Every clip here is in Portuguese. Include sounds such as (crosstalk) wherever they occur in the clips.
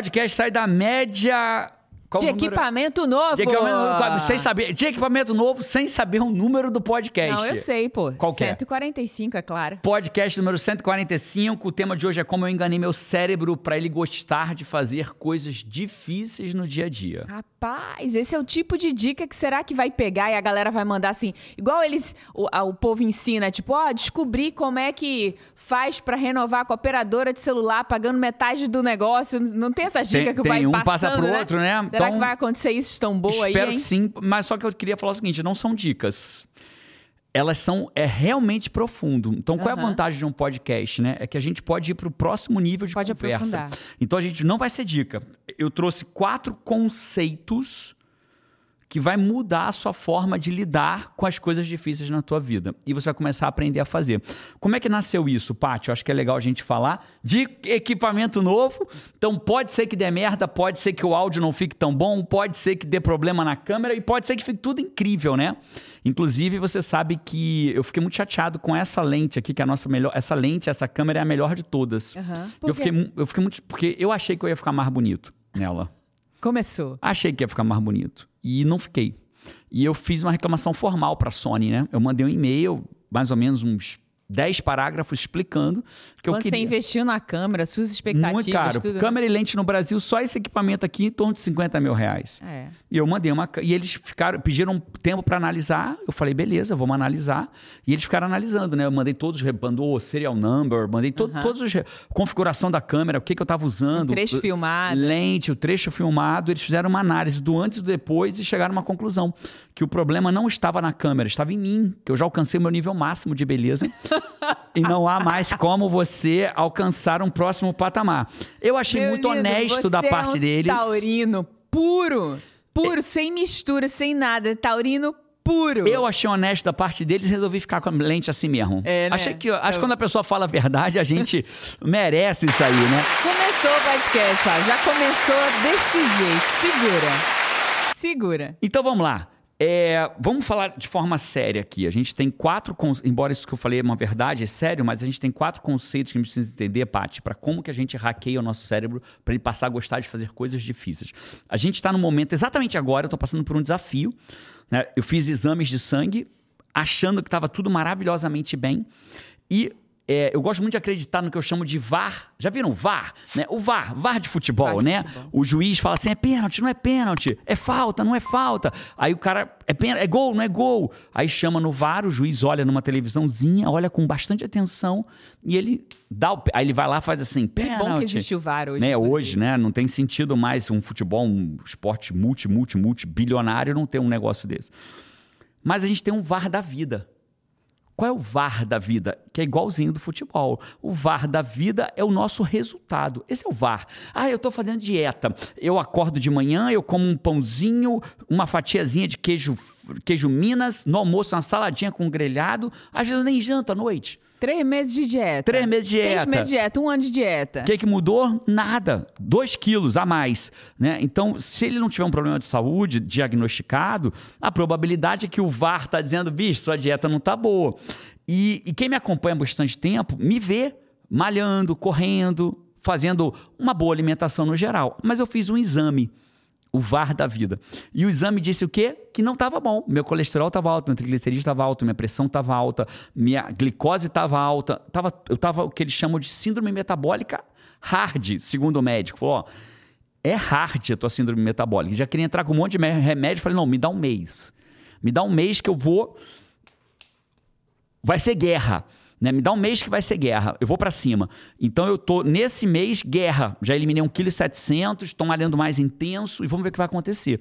Podcast sai da média. Qual de equipamento novo. De equipamento novo, sem saber. De equipamento novo, sem saber o número do podcast. Não, eu sei, pô. Qual que é? 145, é claro. Podcast número 145. O tema de hoje é como eu enganei meu cérebro para ele gostar de fazer coisas difíceis no dia a dia. Rapaz, esse é o tipo de dica que será que vai pegar e a galera vai mandar assim, igual eles, o, o povo ensina, tipo, ó, descobrir como é que faz pra renovar com a operadora de celular pagando metade do negócio. Não tem essa dica Tem- que tem vai um passando, passa pro né? outro, né? Será Então, que vai acontecer isso tão boa aí, Espero que sim, mas só que eu queria falar o seguinte: não são dicas. Elas são é realmente profundo. Então, qual é a vantagem de um podcast, né? É que a gente pode ir para o próximo nível de Pode conversa. aprofundar. Então, a gente não vai ser dica. Eu trouxe quatro conceitos que vai mudar a sua forma de lidar com as coisas difíceis na tua vida. E você vai começar a aprender a fazer. Como é que nasceu isso, Paty? Eu acho que é legal a gente falar de equipamento novo. Então pode ser que dê merda, pode ser que o áudio não fique tão bom, pode ser que dê problema na câmera e pode ser que fique tudo incrível, né? Inclusive, você sabe que eu fiquei muito chateado com essa lente aqui, que é a nossa melhor. Essa lente, essa câmera é a melhor de todas. Por Eu fiquei, eu fiquei muito. Porque eu achei que eu ia ficar mais bonito nela. Começou. Achei que ia ficar mais bonito. E não fiquei. E eu fiz uma reclamação formal para a Sony, né? Eu mandei um e-mail, mais ou menos uns 10 parágrafos explicando que eu Quando queria. você investiu na câmera, suas expectativas, Muito caro. tudo. Câmera e lente no Brasil, só esse equipamento aqui em torno de 50 mil reais. É. E eu mandei uma. E eles ficaram, pediram um tempo para analisar. Eu falei, beleza, vamos analisar. E eles ficaram analisando, né? Eu mandei todos, os- mandou serial number, mandei to, todos os. Configuração da câmera, o que, que eu tava usando. Um trecho filmado. Lente, o trecho filmado. Eles fizeram uma análise do antes e do depois e chegaram a uma conclusão: que o problema não estava na câmera, estava em mim, que eu já alcancei o meu nível máximo de beleza. (laughs) e não há mais como você alcançar um próximo patamar. Eu achei Meu muito lindo, honesto da você é parte um deles. Taurino puro. Puro, sem mistura, sem nada. Taurino puro. Eu achei honesto da parte deles e resolvi ficar com a lente assim mesmo. É, né? Achei que, acho que Eu- quando a pessoa fala a verdade, a gente (laughs) merece isso aí, né? Começou o podcast. Já começou desse jeito. Segura. Segura. Então vamos lá. É, vamos falar de forma séria aqui. A gente tem quatro, embora isso que eu falei é uma verdade, é sério, mas a gente tem quatro conceitos que a gente precisa entender, Paty, para como que a gente hackeia o nosso cérebro para ele passar a gostar de fazer coisas difíceis. A gente está no momento, exatamente agora, eu estou passando por um desafio. né? Eu fiz exames de sangue, achando que estava tudo maravilhosamente bem. E é, eu gosto muito de acreditar no que eu chamo de VAR. Já viram VAR? Né? O VAR, VAR de futebol, VAR de né? futebol. O juiz fala assim: é pênalti, não é pênalti, é falta, não é falta. Aí o cara, é, pênalti, é gol, não é gol. Aí chama no VAR, o juiz olha numa televisãozinha, olha com bastante atenção e ele dá o. Aí ele vai lá e faz assim: Que pênalti. bom que existe o VAR hoje. Né, hoje, né? Não tem sentido mais um futebol, um esporte multi, multi, multi bilionário não ter um negócio desse. Mas a gente tem um VAR da vida. Qual é o VAR da vida? Que é igualzinho do futebol. O VAR da vida é o nosso resultado. Esse é o VAR. Ah, eu estou fazendo dieta. Eu acordo de manhã, eu como um pãozinho, uma fatiazinha de queijo, queijo Minas, no almoço uma saladinha com grelhado. Às vezes eu nem janto à noite. Três meses de dieta. Três meses de Seis dieta. meses de dieta, um ano de dieta. O que, que mudou? Nada. Dois quilos a mais. Né? Então, se ele não tiver um problema de saúde diagnosticado, a probabilidade é que o VAR está dizendo, bicho, sua dieta não está boa. E, e quem me acompanha há bastante tempo me vê malhando, correndo, fazendo uma boa alimentação no geral. Mas eu fiz um exame. O VAR da vida. E o exame disse o quê? Que não estava bom. Meu colesterol estava alto, meu triglicerídeo estava alto, minha pressão estava alta, minha glicose estava alta. Tava, eu estava o que eles chamam de síndrome metabólica hard, segundo o médico. Falou, ó, é hard a tua síndrome metabólica. Já queria entrar com um monte de remédio. Falei, não, me dá um mês. Me dá um mês que eu vou... Vai ser guerra. Né? Me dá um mês que vai ser guerra. Eu vou pra cima. Então eu tô nesse mês guerra. Já eliminei 1,7 kg, estou malhando mais intenso e vamos ver o que vai acontecer.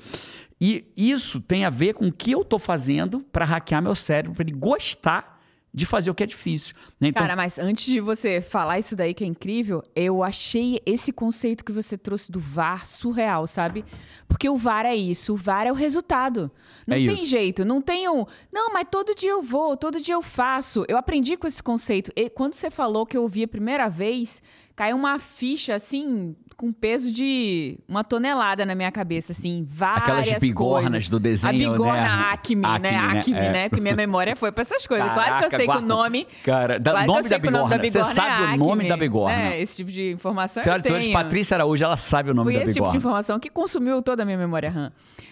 E isso tem a ver com o que eu tô fazendo para hackear meu cérebro, para ele gostar de fazer o que é difícil. né? Então, Cara, mas antes de você falar isso daí que é incrível, eu achei esse conceito que você trouxe do VAR surreal, sabe? Porque o VAR é isso, o VAR é o resultado. Não É tem isso. jeito, não tem um. Não, mas todo dia eu vou, todo dia eu faço. Eu aprendi com esse conceito. E quando você falou que eu ouvi a primeira vez, caiu uma ficha assim com peso de uma tonelada na minha cabeça, assim, várias Aquelas bigornas coisas. do desenho, A bigorna né? Acme, né? Acme, né? Acme, É. né? Que minha memória foi pra essas coisas. claro que eu Caraca, sei que o guarda. nome... Cara, da- claro nome da o nome da bigorna. bigorna Você sabe é o nome da bigorna. né? Esse tipo de informação Senhoras e eu tenho. Patrícia Araújo, ela sabe o nome Foi da esse tipo bigorna. de informação que consumiu toda a minha memória RAM.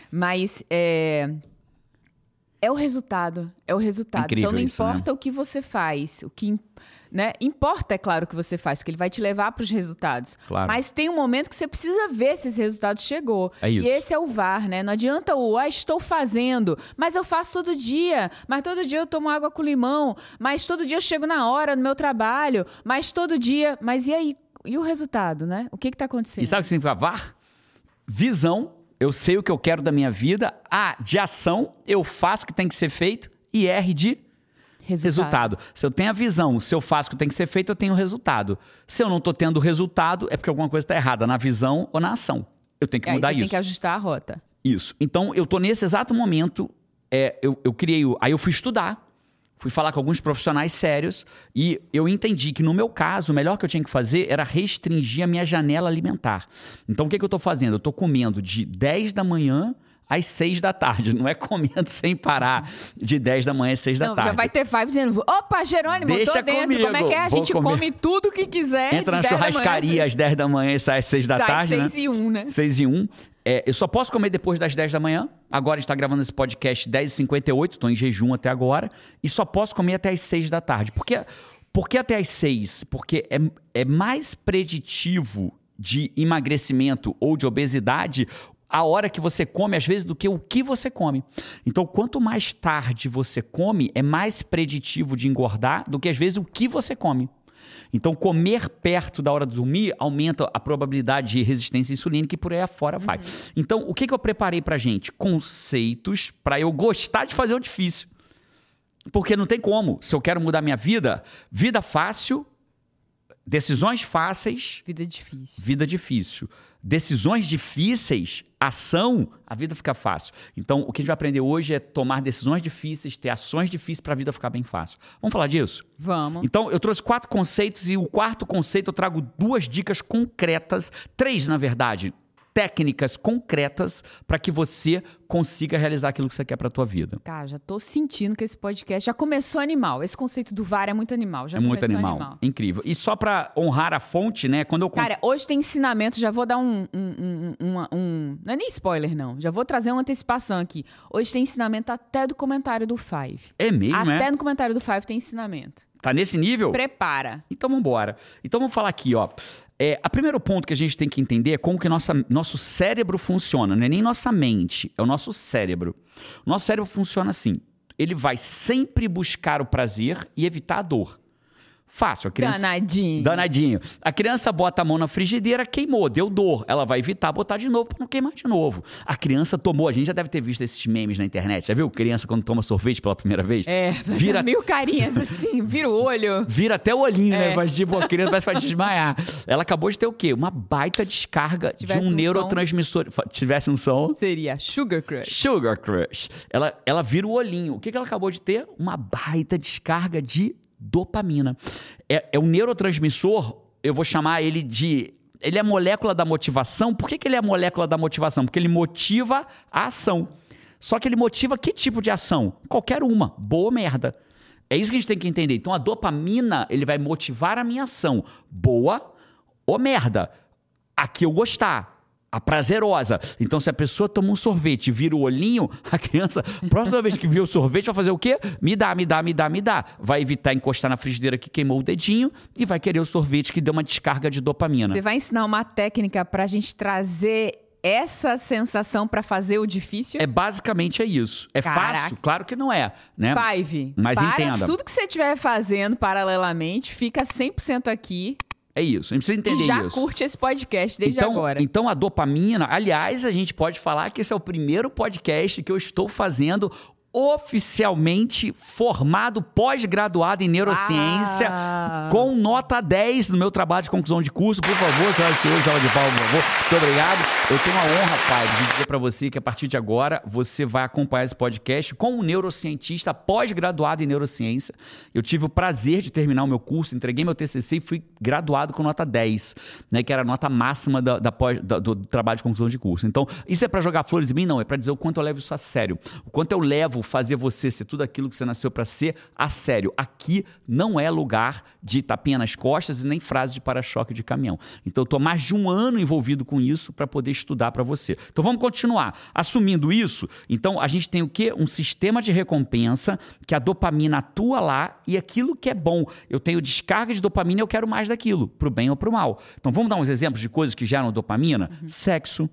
Mas é, é o resultado. É o resultado. Incrível então não isso, né? importa o que você faz. O que né? importa, é claro, o que você faz, porque ele vai te levar para os resultados. Claro. Mas tem um momento que você precisa ver se esse resultado chegou. É isso. E esse é o VAR, né? Não adianta o ah, estou fazendo, mas eu faço todo dia, mas todo dia eu tomo água com limão, mas todo dia eu chego na hora no meu trabalho, mas todo dia. Mas e aí? E o resultado, né? O que está acontecendo? E sabe o que significa VAR? Visão, eu sei o que eu quero da minha vida. A, de ação, eu faço o que tem que ser feito. E R de resultado. Se eu tenho a visão, se eu faço o que tem que ser feito, eu tenho o resultado. Se eu não estou tendo o resultado, é porque alguma coisa está errada na visão ou na ação. Eu tenho que Aí mudar você isso. tem que ajustar a rota. Isso. Então, eu tô nesse exato momento, é, eu, eu criei. o- Aí eu fui estudar, fui falar com alguns profissionais sérios e eu entendi que no meu caso, o melhor que eu tinha que fazer era restringir a minha janela alimentar. Então, o que, que eu tô fazendo? Eu tô comendo de 10 da manhã às 6 da tarde. Não é comendo sem parar de 10 da manhã às 6 da tarde. já vai ter five dizendo, opa, Jerônimo, Deixa tô dentro. comigo, Como é que é? A gente comer. come tudo que quiser. Entra na de 10 da manhã, churrascaria às 10 da manhã e sai às 6 da sai tarde, né? 6 e 1, né? 6 e 1. É, eu só posso comer depois das 10 da manhã. Agora a gente tá gravando esse podcast 10h58, tô em jejum até agora. E só posso comer até as 6 da tarde. Por que, por que até as 6? Porque é, é mais preditivo de emagrecimento ou de obesidade a hora que você come, às vezes, do que o que você come. Então, quanto mais tarde você come, é mais preditivo de engordar do que, às vezes, o que você come. Então, comer perto da hora de dormir aumenta a probabilidade de resistência insulínica e por aí afora vai. Então, o que, que eu preparei pra gente? Conceitos para eu gostar de fazer o difícil. Porque não tem como. Se eu quero mudar minha vida, vida fácil, decisões fáceis, Vida difícil. vida difícil. Decisões difíceis, ação, a vida fica fácil. Então, o que a gente vai aprender hoje é tomar decisões difíceis, ter ações difíceis para a vida ficar bem fácil. Vamos falar disso? Vamos. Então, eu trouxe quatro conceitos e o quarto conceito eu trago duas dicas concretas, três, na verdade, técnicas concretas para que você consiga realizar aquilo que você quer para a tua vida. Cara, já tô sentindo que esse podcast já começou animal. Esse conceito do VAR é muito animal. Já é muito começou animal. Incrível. E só para honrar a fonte, né? Quando eu Cara, hoje tem ensinamento, já vou dar um, um, um, um- um- Não é nem spoiler, não. Já vou trazer uma antecipação aqui. Hoje tem ensinamento até do comentário do Five. É mesmo, até é? no comentário do Five tem ensinamento. Tá nesse nível? Prepara. Então vamos embora. Então vamos falar aqui, ó. É, a primeiro ponto que a gente tem que entender é como que nossa, nosso cérebro funciona. Não é nem nossa mente, é o nosso cérebro. O nosso cérebro funciona assim. Ele vai sempre buscar o prazer e evitar a dor. Fácil. A criança... Danadinho. Danadinho. A criança bota a mão na frigideira, queimou, deu dor. Ela vai evitar botar de novo para não queimar de novo. A criança tomou, a gente já deve ter visto esses memes na internet. Já viu criança quando toma sorvete pela primeira vez? É, (laughs) Vira mil carinhas assim, vira o olho. (laughs) Vira até o olhinho, né? É. Mas tipo, a criança parece que vai desmaiar. Ela acabou de ter o quê? Uma baita descarga de um um neurotransmissor. Fa- Tivesse um som. Seria Sugar Crush. Sugar Crush. Ela, ela vira o olhinho. O que, que ela acabou de ter? Uma baita descarga de dopamina. É, é um neurotransmissor, eu vou chamar ele de. Ele é molécula da motivação. Por que, que ele é molécula da motivação? Porque ele motiva a ação. Só que ele motiva que tipo de ação? Qualquer uma. Boa ou merda. É isso que a gente tem que entender. Então a dopamina, ele vai motivar a minha ação. Boa ou merda. A que eu gostar. A prazerosa. Então, se a pessoa toma um sorvete e vira o olhinho, (laughs) a criança, próxima vez que vir o sorvete, vai fazer o quê? Me dá, me dá, me dá, me dá. Vai evitar encostar na frigideira que queimou o dedinho e vai querer o sorvete que deu uma descarga de dopamina. Você vai ensinar uma técnica pra gente trazer essa sensação pra fazer o difícil? É basicamente é isso. É Caraca. fácil? Claro que não é, né? Five. Mas para, entenda. Tudo que você estiver fazendo paralelamente, fica 100% aqui É isso. A gente precisa entender e já isso. curte esse podcast desde então, agora. Então, a dopamina, aliás, a gente pode falar que esse é o primeiro podcast que eu estou fazendo oficialmente formado, pós-graduado em neurociência, Ah. com nota 10 no meu trabalho de conclusão de curso. Por favor, senhora e senhores, salva de palmas, por favor. Muito obrigado. Eu tenho a honra, pai, de dizer para você que a partir de agora você vai acompanhar esse podcast com um neurocientista pós-graduado em neurociência. Eu tive o prazer de terminar o meu curso, entreguei meu TCC e fui graduado com nota 10, né, que era a nota máxima da, da pós- da- do trabalho de conclusão de curso. Então, isso é para jogar flores em mim? Não, é para dizer o quanto eu levo isso a sério. O quanto eu levo fazer você ser tudo aquilo que você nasceu para ser a sério. Aqui não é lugar de tapinha nas costas e nem frase de para-choque de caminhão. Então, eu tô mais de um ano envolvido com isso para poder estudar para você. Então, vamos continuar. Assumindo isso, então a gente tem o quê? Um sistema de recompensa que a dopamina atua lá e aquilo que é bom. Eu tenho descarga de dopamina e eu quero mais daquilo, pro bem ou pro mal. Então, vamos dar uns exemplos de coisas que geram dopamina? Sexo.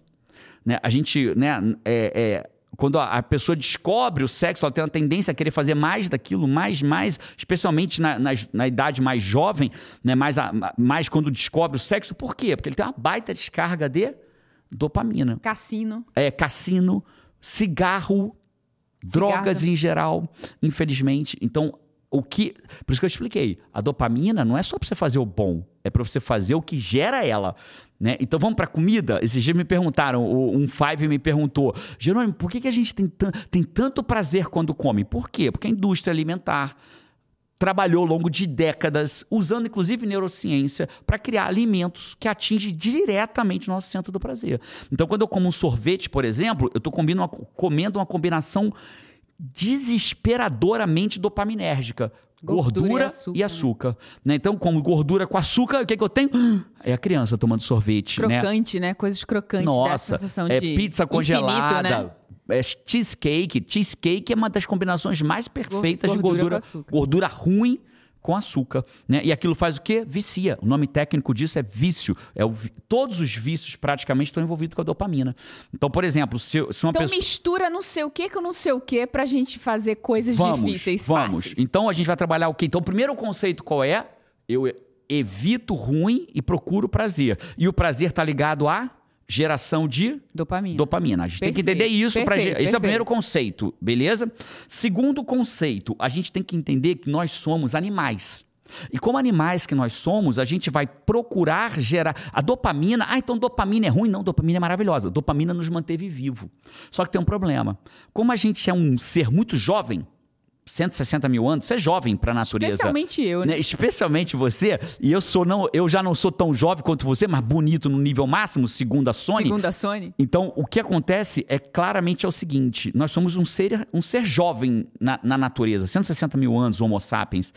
Né? A gente, né, é, é, quando a, pessoa descobre o sexo, ela tem uma tendência a querer fazer mais daquilo, mais, mais, especialmente na, nas- na idade mais jovem, né, mais, a- mais quando descobre o sexo. Por quê? Porque ele tem uma baita descarga de dopamina. Cassino. É, cassino, cigarro, drogas em geral, infelizmente. Então, o que. Por isso que eu expliquei. A dopamina não é só para você fazer o bom, é para você fazer o que gera ela. Né? Então vamos para comida. Esses dias me perguntaram, um Five me perguntou, Jerônimo, por que, que a gente tem, tem tanto prazer quando come? Por quê? Porque a indústria alimentar trabalhou ao longo de décadas, usando inclusive neurociência, para criar alimentos que atingem diretamente o nosso centro do prazer. Então, quando eu como um sorvete, por exemplo, eu estou comendo uma combinação desesperadoramente dopaminérgica. Gordura e Gordura, açúcar, e açúcar. né? Então, como gordura com açúcar, o que, que eu tenho? É a criança tomando sorvete. né? Crocante, né? Coisas crocantes. Nossa, sensação é de pizza infinito, congelada. né? É cheesecake. Cheesecake é uma das combinações mais perfeitas de Gordura gordura. com açúcar. Gordura ruim com açúcar. Né? E aquilo faz o quê? Vicia. O nome técnico disso é vício. É o Todos os vícios praticamente estão envolvidos com a dopamina. Então, por exemplo, se, se uma Então pessoa. mistura não sei o que com não sei o que pra gente fazer coisas Vamos, difíceis, vamos. fáceis. Então a gente vai trabalhar o quê? Então, o primeiro conceito qual é? Eu evito o ruim e procuro o prazer. E o prazer está ligado à geração de Dopamina. dopamina. A gente tem que Perfeito, entender isso para perfeito, Esse é o perfeito. primeiro conceito, beleza? Segundo conceito, a gente tem que entender que nós somos animais. E como animais que nós somos, a gente vai procurar gerar a dopamina. Ah, então dopamina é ruim? Não, dopamina é maravilhosa. Dopamina nos manteve vivo. Só que tem um problema. Como a gente é um ser muito jovem, 160 mil anos, você é jovem para a natureza. Especialmente eu, né? Né? Especialmente você, e eu sou não, eu já não sou tão jovem quanto você, mas bonito no nível máximo, segundo a Sony. Segundo a Sony. Então, o que acontece é claramente é o seguinte: nós somos um ser, um ser jovem na, na natureza, 160 mil anos, Homo sapiens.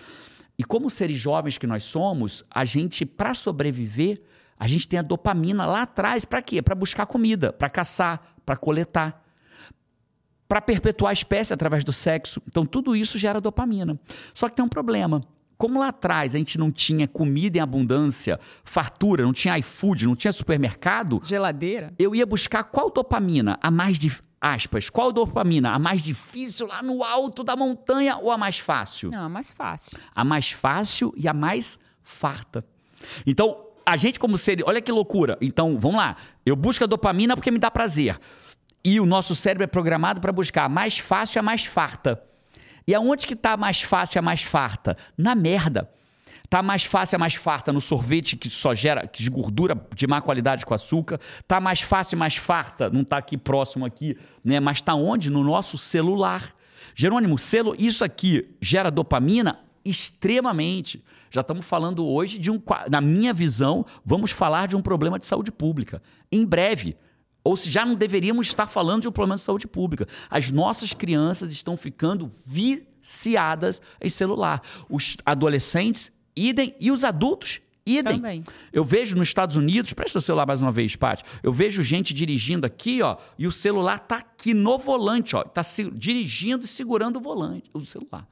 E como seres jovens que nós somos, a gente, para sobreviver, a gente tem a dopamina lá atrás, para quê? Para buscar comida, para caçar, para coletar para perpetuar a espécie através do sexo. Então, tudo isso gera dopamina. Só que tem um problema. Como lá atrás a gente não tinha comida em abundância, fartura, não tinha iFood, não tinha supermercado, Geladeira. eu ia buscar qual dopamina a mais de aspas, qual dopamina a mais difícil lá no alto da montanha ou a mais fácil? Não, é mais fácil. A mais fácil e a mais farta. Então, a gente como ser, olha que loucura. Então, vamos lá. Eu busco a dopamina porque me dá prazer. E o nosso cérebro é programado para buscar a mais fácil a mais farta. E aonde que tá a mais fácil a mais farta? Na merda. Tá mais fácil a mais farta no sorvete que só gera que de gordura de má qualidade com açúcar. Tá mais fácil mais farta, não tá aqui próximo aqui, né? Mas tá onde? No nosso celular. Jerônimo, isso aqui gera dopamina extremamente. Já estamos falando hoje de um, na minha visão, vamos falar de um problema de saúde pública. Em breve, ou se já não deveríamos estar falando de um problema de saúde pública. As nossas crianças estão ficando viciadas em celular. Os adolescentes, idem, e os adultos, idem. Também. Eu vejo nos Estados Unidos, presta o celular mais uma vez, Paty. Eu vejo gente dirigindo aqui, ó, e o celular tá aqui no volante, ó, tá se- dirigindo e segurando o volante, o celular.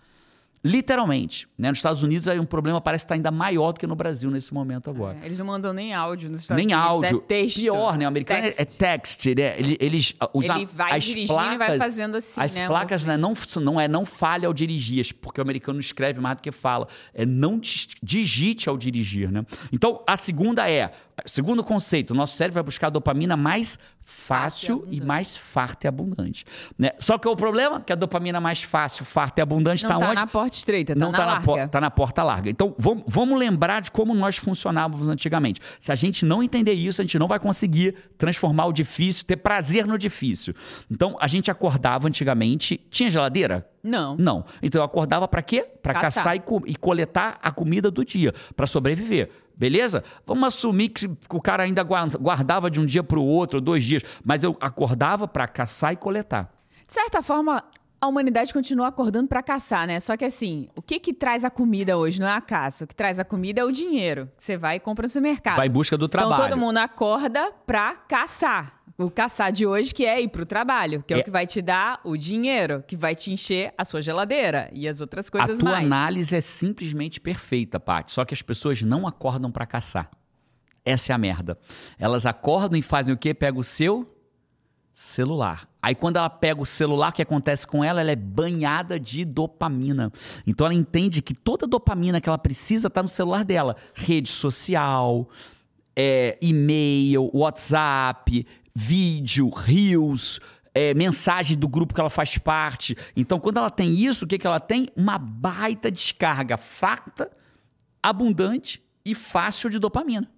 Literalmente, né? Nos Estados Unidos aí um problema parece estar ainda maior do que no Brasil nesse momento agora. É, eles não mandam nem áudio nos Estados Nem Unidos. áudio. É texto. Pior, né? O americano é- é Text. text. né? Ele- Eles, os- Ele vai as dirigindo e placas, vai fazendo assim, As né, placas né, não, não é não fale ao dirigir, porque o americano escreve mais do que fala. É não digite ao dirigir, né? Então, a segunda é segundo conceito, o nosso cérebro vai buscar a dopamina mais fácil e e mais farta e abundante. Né? Só que o problema é que a dopamina mais fácil, farta e abundante está tá onde? na porta estreita, tá não na tá na, larga. por- tá na porta larga. Então, vamos, vamos lembrar de como nós funcionávamos antigamente. Se a gente não entender isso, a gente não vai conseguir transformar o difícil, ter prazer no difícil. Então, a gente acordava antigamente. Tinha geladeira? Não. Não. Então, eu acordava para quê? Para Caçar. caçar e, co- e coletar a comida do dia, para sobreviver. Beleza? Vamos assumir que o cara ainda guar- guardava de um dia para o outro, dois dias, mas eu acordava para caçar e coletar. De certa forma, a humanidade continua acordando pra caçar, né? Só que assim, o que que traz a comida hoje? Não é a caça. O que traz a comida é o dinheiro. Você vai e compra no supermercado. Vai em busca do trabalho. Então todo mundo acorda pra caçar. O caçar de hoje que é ir pro trabalho, que é, É. o que vai te dar o dinheiro, que vai te encher a sua geladeira e as outras A coisas tua mais. análise é simplesmente perfeita, Paty. Só que as pessoas não acordam para caçar. Essa é a merda. Elas acordam e fazem o quê? Pega o seu celular. Aí quando ela pega o celular, o que acontece com ela? Ela é banhada de dopamina. Então ela entende que toda dopamina que ela precisa está no celular dela. Rede social, é, e-mail, WhatsApp, vídeo, reels, é, mensagem do grupo que ela faz parte. Então, quando ela tem isso, o que, que ela tem? Uma baita descarga farta, abundante e fácil de dopamina.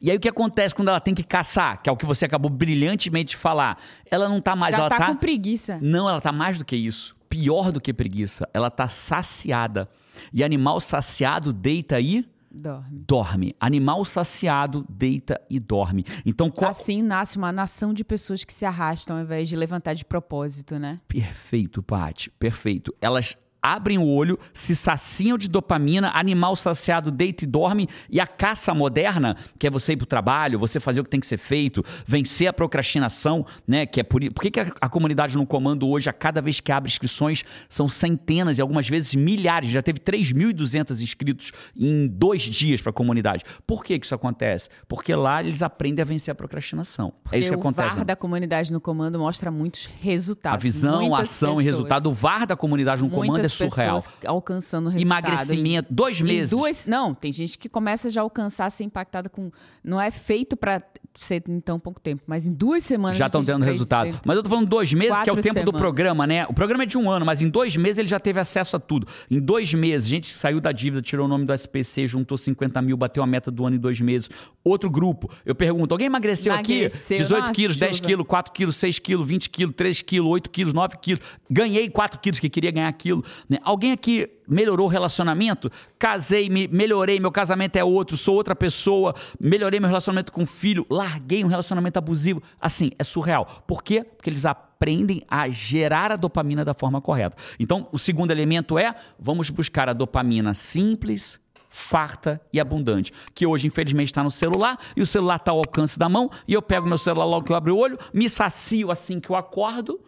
E aí o que acontece quando ela tem que caçar, que é o que você acabou brilhantemente de falar? Ela não tá mais, Já ela tá, tá com preguiça. não, ela tá mais do que isso. Pior do que preguiça. Ela tá saciada. E animal saciado deita aí Dorme. dorme. Animal saciado deita e dorme. Então, qual... Assim nasce uma nação de pessoas que se arrastam ao invés de levantar de propósito, né? perfeito, Paty, perfeito. Elas abrem o olho, se saciam de dopamina, animal saciado deita e dorme, e a caça moderna, que é você ir pro trabalho, você fazer o que tem que ser feito, vencer a procrastinação, né? Que é por, por que, que a, a comunidade no comando hoje, a cada vez que abre inscrições, são centenas e algumas vezes milhares, já teve 3.200 inscritos em dois dias para a comunidade. Por que, que isso acontece? Porque lá eles aprendem a vencer a procrastinação. é isso que Porque acontece. O VAR né? da comunidade no comando mostra muitos resultados. A visão, a Muitas ação e pessoas- resultado. O VAR da comunidade no comando é surreal. alcançando resultado. Emagrecimento, dois Em meses. duas, não, tem gente que começa já a alcançar, a ser impactada com. Não é feito pra ser em tão pouco tempo, mas em duas semanas. Já estão tendo resultado. fez- Mas eu tô falando dois meses, que é o tempo do semanas. programa, né? O programa é de um ano, mas em dois meses ele já teve acesso a tudo. Em dois meses, gente saiu da dívida, tirou o nome do SPC, juntou 50 mil, bateu a meta do ano em dois meses. Outro grupo. Eu pergunto, alguém emagreceu, Emagreceu, aqui? 18 nossa, quilos, 10 chuva. quilos, 4 quilos, 6 quilos, 20 quilos, 3 quilos, 8 quilos, 9 quilos. Ganhei 4 quilos, que queria ganhar aquilo. Né? Alguém aqui melhorou o relacionamento? Casei, me, melhorei, meu casamento é outro, sou outra pessoa, melhorei meu relacionamento com o filho, larguei um relacionamento abusivo. Assim, é surreal. Por quê? Porque eles aprendem a gerar a dopamina da forma correta. Então, o segundo elemento é: vamos buscar a dopamina simples, farta e abundante, que hoje infelizmente está no celular e o celular está ao alcance da mão e eu pego meu celular logo que eu abro o olho, me sacio assim que eu acordo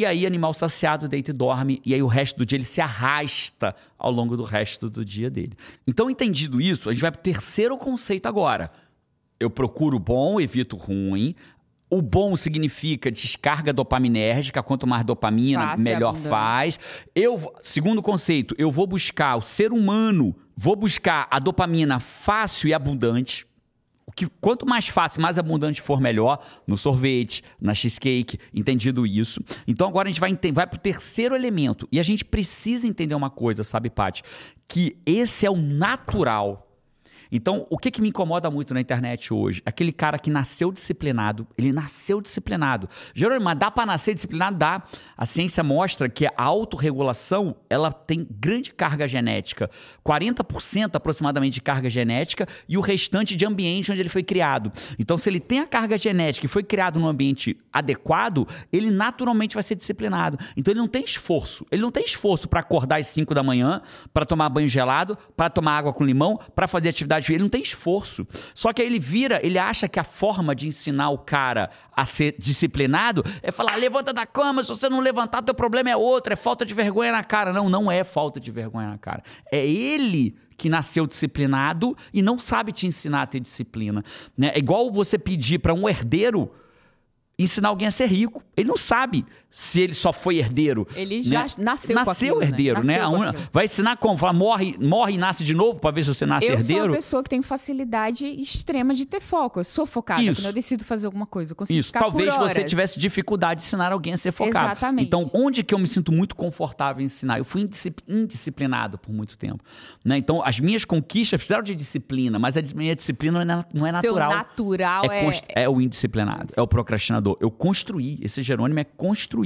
e aí, animal saciado deita e dorme, e aí o resto do dia ele se arrasta ao longo do resto do dia dele. Então, entendido isso, a gente vai para o terceiro conceito agora. Eu procuro o bom, evito o ruim. O bom significa descarga dopaminérgica, quanto mais dopamina, Fácil melhor abundante. faz. Eu, segundo conceito, eu vou buscar o ser humano, vou buscar a dopamina fácil e abundante. O que, quanto mais fácil, mais abundante for, melhor. No sorvete, na cheesecake, entendido isso. Então agora a gente vai, vai pro terceiro elemento. E a gente precisa entender uma coisa, sabe, Paty? Que esse é o natural. Então, o que, que me incomoda muito na internet hoje? Aquele cara que nasceu disciplinado, ele nasceu disciplinado. Jerônimo, dá para nascer disciplinado? Dá. A ciência mostra que a autorregulação, ela tem grande carga genética. 40% aproximadamente de carga genética e o restante de ambiente onde ele foi criado. Então, se ele tem a carga genética e foi criado num ambiente adequado, ele naturalmente vai ser disciplinado. Então, ele não tem esforço. Ele não tem esforço para acordar às 5 da manhã, para tomar banho gelado, para tomar água com limão, para fazer atividade Ele não tem esforço. Só que aí ele vira, ele acha que a forma de ensinar o cara a ser disciplinado é falar: levanta da cama, se você não levantar, teu problema é outro, é falta de vergonha na cara. Não, não é falta de vergonha na cara. É ele que nasceu disciplinado e não sabe te ensinar a ter disciplina. Né? É igual você pedir para um herdeiro ensinar alguém a ser rico. Ele não sabe se ele só foi herdeiro. Ele já né? nasceu Nasceu aquilo, né? herdeiro, né? Nasceu aquilo. Vai ensinar como? Falar, morre, morre e nasce de novo pra ver se você nasce Eu sou herdeiro? uma pessoa que tem facilidade extrema de ter foco. Eu sou focada. Isso. Quando eu decido fazer alguma coisa, eu consigo Isso, ficar talvez você tivesse dificuldade de ensinar alguém a ser focado. Exatamente. Então, onde que eu me sinto muito confortável em ensinar? Eu fui indiscip- indisciplinado por muito tempo. né? Então, as minhas conquistas precisaram de disciplina, mas a minha disciplina não é, não é Seu natural. natural é... É, é o indisciplinado, é o procrastinador. Eu construí, esse Jerônimo é construído,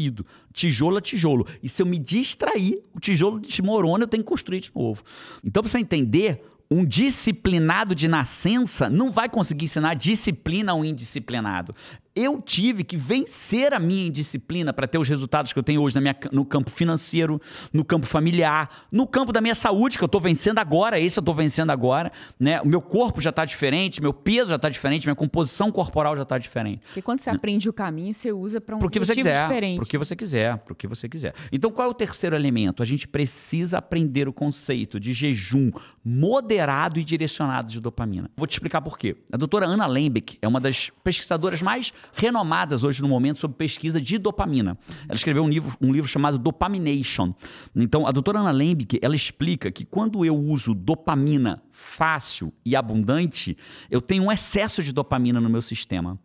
tijolo a tijolo. E se eu me distrair, o tijolo desmorona, eu tenho que construir de novo. Então, pra você entender, um disciplinado de nascença não vai conseguir ensinar disciplina a um indisciplinado. Eu tive que vencer a minha indisciplina para ter os resultados que eu tenho hoje minha- no campo financeiro, no campo familiar, no campo da minha saúde, que eu estou vencendo agora, esse eu estou vencendo agora. Né? O meu corpo já está diferente, meu peso já está diferente, minha composição corporal já está diferente. Porque quando você aprende o caminho, você usa para um Pro que você quiser. diferente. Pro que você quiser, pro que você quiser. Então, qual é o terceiro elemento? A gente precisa aprender o conceito de jejum moderado e direcionado de dopamina. Vou te explicar por quê. A doutora Ana Lembeck é uma das pesquisadoras mais renomadas hoje no momento sobre pesquisa de dopamina. Ela escreveu um livro, um livro chamado Dopamination. Então, a doutora Ana Lembeck, ela explica que quando eu uso dopamina fácil e abundante, eu tenho um excesso de dopamina no meu sistema.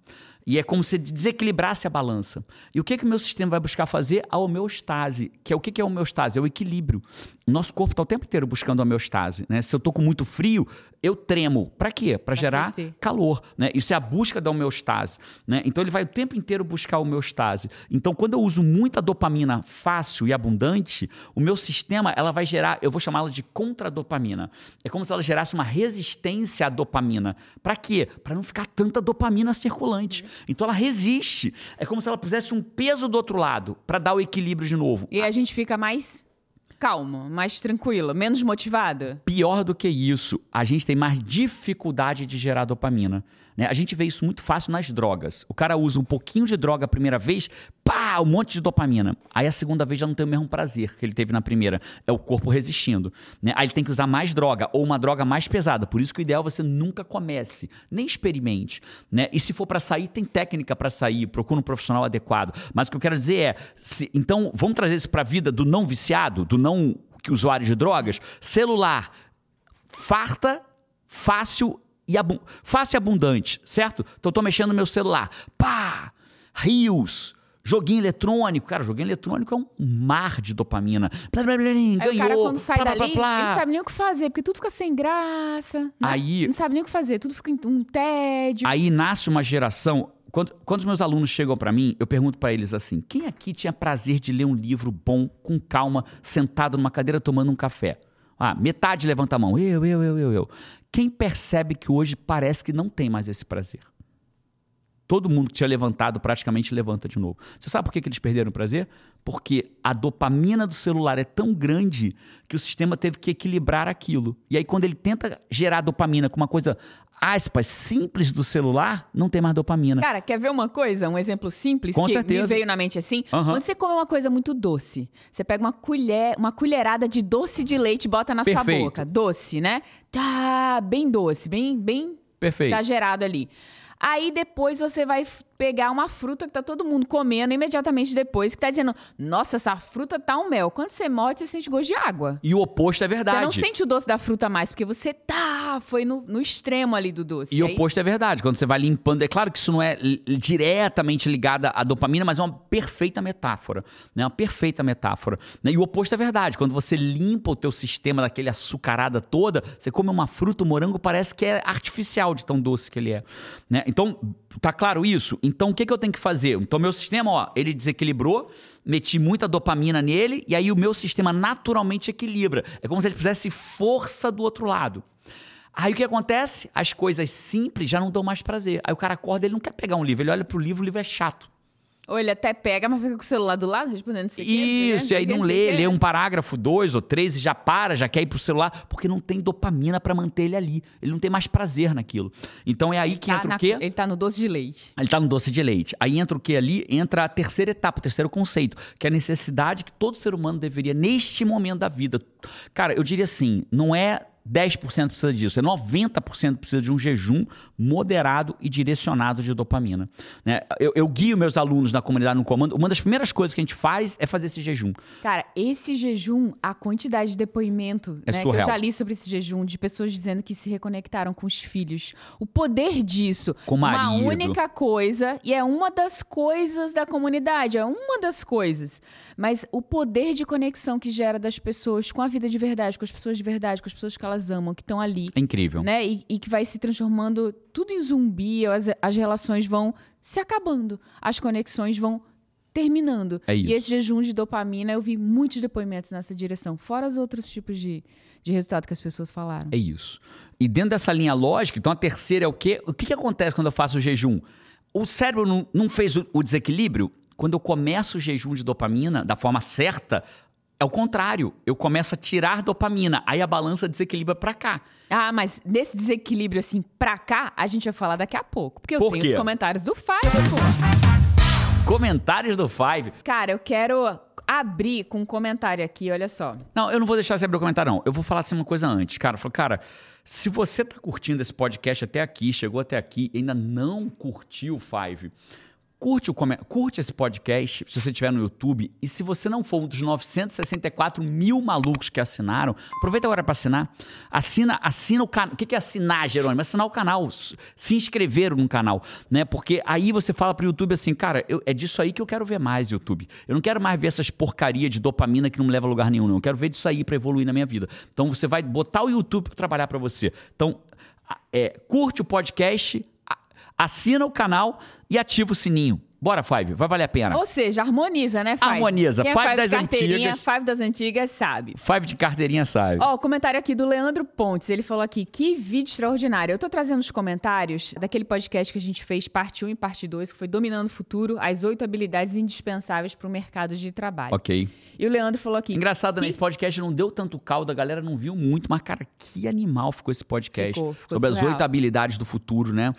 E é como se desequilibrasse a balança. E o que, que o meu sistema vai buscar fazer? A homeostase. Que é o que, que é a homeostase? É o equilíbrio. O nosso corpo está o tempo inteiro buscando a homeostase. Né? Se eu estou com muito frio, eu tremo. Para quê? Para gerar aquecer. calor. Né? Isso é a busca da homeostase. Né? Então ele vai o tempo inteiro buscar a homeostase. Então, quando eu uso muita dopamina fácil e abundante, o meu sistema ela vai gerar, eu vou chamá-la de contradopamina. É como se ela gerasse uma resistência à dopamina. Para quê? Para não ficar tanta dopamina circulante. Então ela resiste. É como se ela pusesse um peso do outro lado para dar o equilíbrio de novo. E a gente fica mais calmo, mais tranquilo, menos motivado. Pior do que isso, a gente tem mais dificuldade de gerar dopamina. Né? A gente vê isso muito fácil nas drogas. O cara usa um pouquinho de droga a primeira vez, pá, um monte de dopamina. Aí a segunda vez já não tem o mesmo prazer que ele teve na primeira. É o corpo resistindo. Né? Aí ele tem que usar mais droga ou uma droga mais pesada. Por isso que o ideal é você nunca comece, nem experimente. Né? E se for para sair, tem técnica para sair, procura um profissional adequado. Mas o que eu quero dizer é, se- então vamos trazer isso para a vida do não viciado, do não usuário de drogas? Celular, farta, fácil e, abu- fácil e abundante, certo? Então tô mexendo no meu celular. Pá! Rios. Joguinho eletrônico. Cara, joguinho eletrônico é um mar de dopamina. Blá, blá, blá, ganhou. Aí o cara, quando sai plá, dali, plá, ele não sabe nem o que fazer, porque tudo fica sem graça. né? Aí- Não sabe nem o que fazer, tudo fica um tédio. Aí nasce uma geração. Quando, quando os meus alunos chegam para mim, eu pergunto para eles assim: quem aqui tinha prazer de ler um livro bom, com calma, sentado numa cadeira tomando um café? Ah, metade levanta a mão. Eu, eu, eu, eu, eu. Quem percebe que hoje parece que não tem mais esse prazer? Todo mundo que tinha levantado praticamente levanta de novo. Você sabe por que, que eles perderam o prazer? Porque a dopamina do celular é tão grande que o sistema teve que equilibrar aquilo. E aí, quando ele tenta gerar dopamina com uma coisa, aspas, simples do celular, não tem mais dopamina. Cara, quer ver uma coisa? Um exemplo simples Com que certeza. me veio na mente assim? Aham. Quando você come uma coisa muito doce, você pega uma colher, uma colherada de doce de leite e bota na sua Perfeito. boca. Doce, né? Tá, bem doce, bem, bem Perfeito. exagerado ali. Aí depois você vai pegar uma fruta que tá todo mundo comendo imediatamente depois, que tá dizendo, nossa, essa fruta tá um mel. Quando você morde, você sente gosto de água. E o oposto é Você não verdade. sente o doce da fruta mais, porque você tá, foi no, no extremo ali do doce. E o Aí- oposto é verdade. Quando você vai limpando, é claro que isso não é diretamente ligado à dopamina, mas é uma perfeita metáfora. Né? Uma perfeita metáfora. né? E o oposto é verdade. Quando você limpa o teu sistema daquele açucarada toda, você come uma fruta, o morango parece que é artificial de tão doce que ele é. Né? Então, tá claro isso? Então, o que, que eu tenho que fazer? Então, meu sistema, ó, ele desequilibrou, meti muita dopamina nele, e aí o meu sistema naturalmente equilibra. É como se ele fizesse força do outro lado. Aí o que acontece? As coisas simples já não dão mais prazer. Aí o cara acorda, ele não quer pegar um livro, ele olha pro livro, o livro é chato. Ou ele até pega, mas fica com o celular do lado, respondendo não sei o quê, Isso, e aí não lê, lê um parágrafo, dois ou três e já para, já quer ir pro celular, porque não tem dopamina pra manter ele ali. Ele não tem mais prazer naquilo. Então é aí que Tá entra na- o quê? Ele tá no doce de leite. Ele tá no doce de leite. Aí entra o que ali? Entra a terceira etapa, o terceiro conceito, que é a necessidade que todo ser humano deveria, neste momento da vida. Cara, eu diria assim: não é 10% precisa disso, é 90% precisa de um jejum moderado e direcionado de dopamina. Né? Eu, eu, guio meus alunos na comunidade no comando. Uma das primeiras coisas que a gente faz é fazer esse jejum. Cara, esse jejum, a quantidade de depoimento é né, surreal. que eu já li sobre esse jejum, de pessoas dizendo que se reconectaram com os filhos. O poder disso. Com Uma única coisa, e é uma das coisas da comunidade, é uma das coisas. Mas o poder de conexão que gera das pessoas com a vida de verdade, com as pessoas de verdade, com as pessoas que elas amam, que estão ali. É incrível. Né? E, e, que vai se transformando tudo em zumbi, as, as relações vão se acabando, as conexões vão terminando. É isso. E esse jejum de dopamina, eu vi muitos depoimentos nessa direção, fora os outros tipos de, de resultado que as pessoas falaram. É isso. E dentro dessa linha lógica, então a terceira é o quê? O que, que acontece quando eu faço o jejum? O cérebro não, não fez o, o desequilíbrio? Quando eu começo o jejum de dopamina da forma certa, é o contrário. Eu começo a tirar dopamina, aí a balança desequilibra para cá. Ah, mas nesse desequilíbrio assim pra cá, a gente vai falar daqui a pouco. Porque eu Por tenho quê? os comentários do Five, pô. Comentários do Five. Cara, eu quero abrir com um comentário aqui, olha só. Não, eu não vou deixar você abrir o comentário, não. Eu vou falar assim uma coisa antes. Cara, eu falo, cara, se você tá curtindo esse podcast até aqui, chegou até aqui e ainda não curtiu o Five, curte, o curte esse podcast se você estiver no YouTube. E se você não for um dos 964 mil malucos que assinaram, aproveita agora para assinar. Assina, assina o canal. O que é assinar, Jerônimo? Assinar o canal. Se inscrever no canal. né? Porque aí você fala pro YouTube assim, cara, eu, é disso aí que eu quero ver mais, YouTube. Eu não quero mais ver essas porcaria de dopamina que não me leva a lugar nenhum. Não. Eu quero ver disso aí para evoluir na minha vida. Então você vai botar o YouTube para trabalhar para você. Então, é, curte o podcast, assina o canal e ativa o sininho. Bora, Five, vai valer a pena. Ou seja, harmoniza, né, Five? Harmoniza. Quem é Five Five das antigas. Five das antigas sabe. Five de carteirinha sabe. Ó, o comentário aqui do Leandro Pontes. Ele falou aqui: que vídeo extraordinário. Eu tô trazendo os comentários daquele podcast que a gente fez, parte 1 e parte 2, que foi Dominando o Futuro, as oito habilidades indispensáveis para o mercado de trabalho. Ok. E o Leandro falou aqui. Engraçado, né? Esse podcast não deu tanto caldo, a galera não viu muito, mas, cara, que animal ficou esse podcast. Ficou, ficou sobre as surreal. oito habilidades do futuro, né?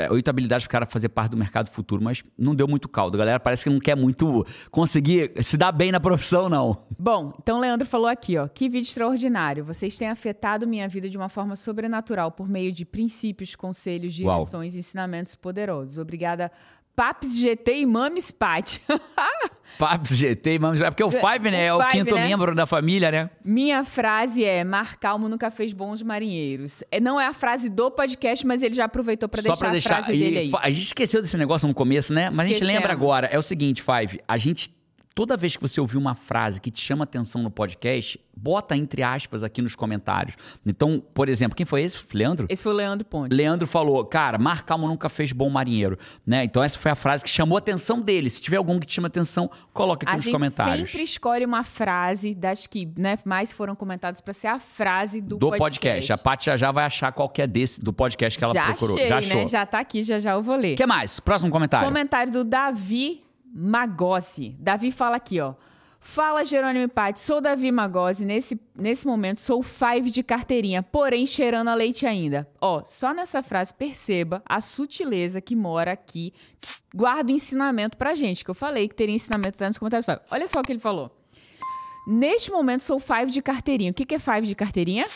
É Oito habilidades para o cara fazer parte do mercado futuro, mas não deu muito caldo. A galera parece que não quer muito conseguir se dar bem na profissão, não. Bom, então o Leandro falou aqui, ó. Que vídeo extraordinário. Vocês têm afetado minha vida de uma forma sobrenatural por meio de princípios, conselhos, Uau. direções e ensinamentos poderosos. Obrigada, Paps GT e Mames Pat. (laughs) Paps GT, mas é porque o Five, né? É o Five, quinto né? membro da família, né? Minha frase é: Mar Calmo nunca fez bons marinheiros. É, não é a frase do podcast, mas ele já aproveitou para deixar, pra deixar. a frase e dele aí. A gente esqueceu desse negócio no começo, né? Mas a gente Esquecemos. lembra agora. É o seguinte, Five. A gente. Toda vez que você ouvir uma frase que te chama atenção no podcast, bota entre aspas aqui nos comentários. Então, por exemplo, quem foi esse? Leandro? Esse foi o Leandro Ponte. Leandro falou, cara, Mar Calmo nunca fez bom marinheiro, né? Então essa foi a frase que chamou a atenção dele. Se tiver algum que te chama atenção, coloca aqui A nos gente comentários. sempre escolhe uma frase das que né, mais foram comentadas para ser a frase do, Do podcast. A Paty já, já vai achar qual que é desse do podcast que ela já procurou. achei, já achou. né? Já tá aqui, já já eu vou ler. O que mais? Próximo comentário. Comentário do Davi Magossi. Davi fala aqui, ó. Fala, Jerônimo Paty. Sou Davi Magossi. Nesse, nesse momento, sou five de carteirinha, porém cheirando a leite ainda. Ó, só nessa frase, perceba a sutileza que mora aqui. Guarda o ensinamento pra gente, que eu falei que teria ensinamento tá nos comentários. Olha só o que ele falou. Neste momento, sou five de carteirinha. O que, que é five de carteirinha?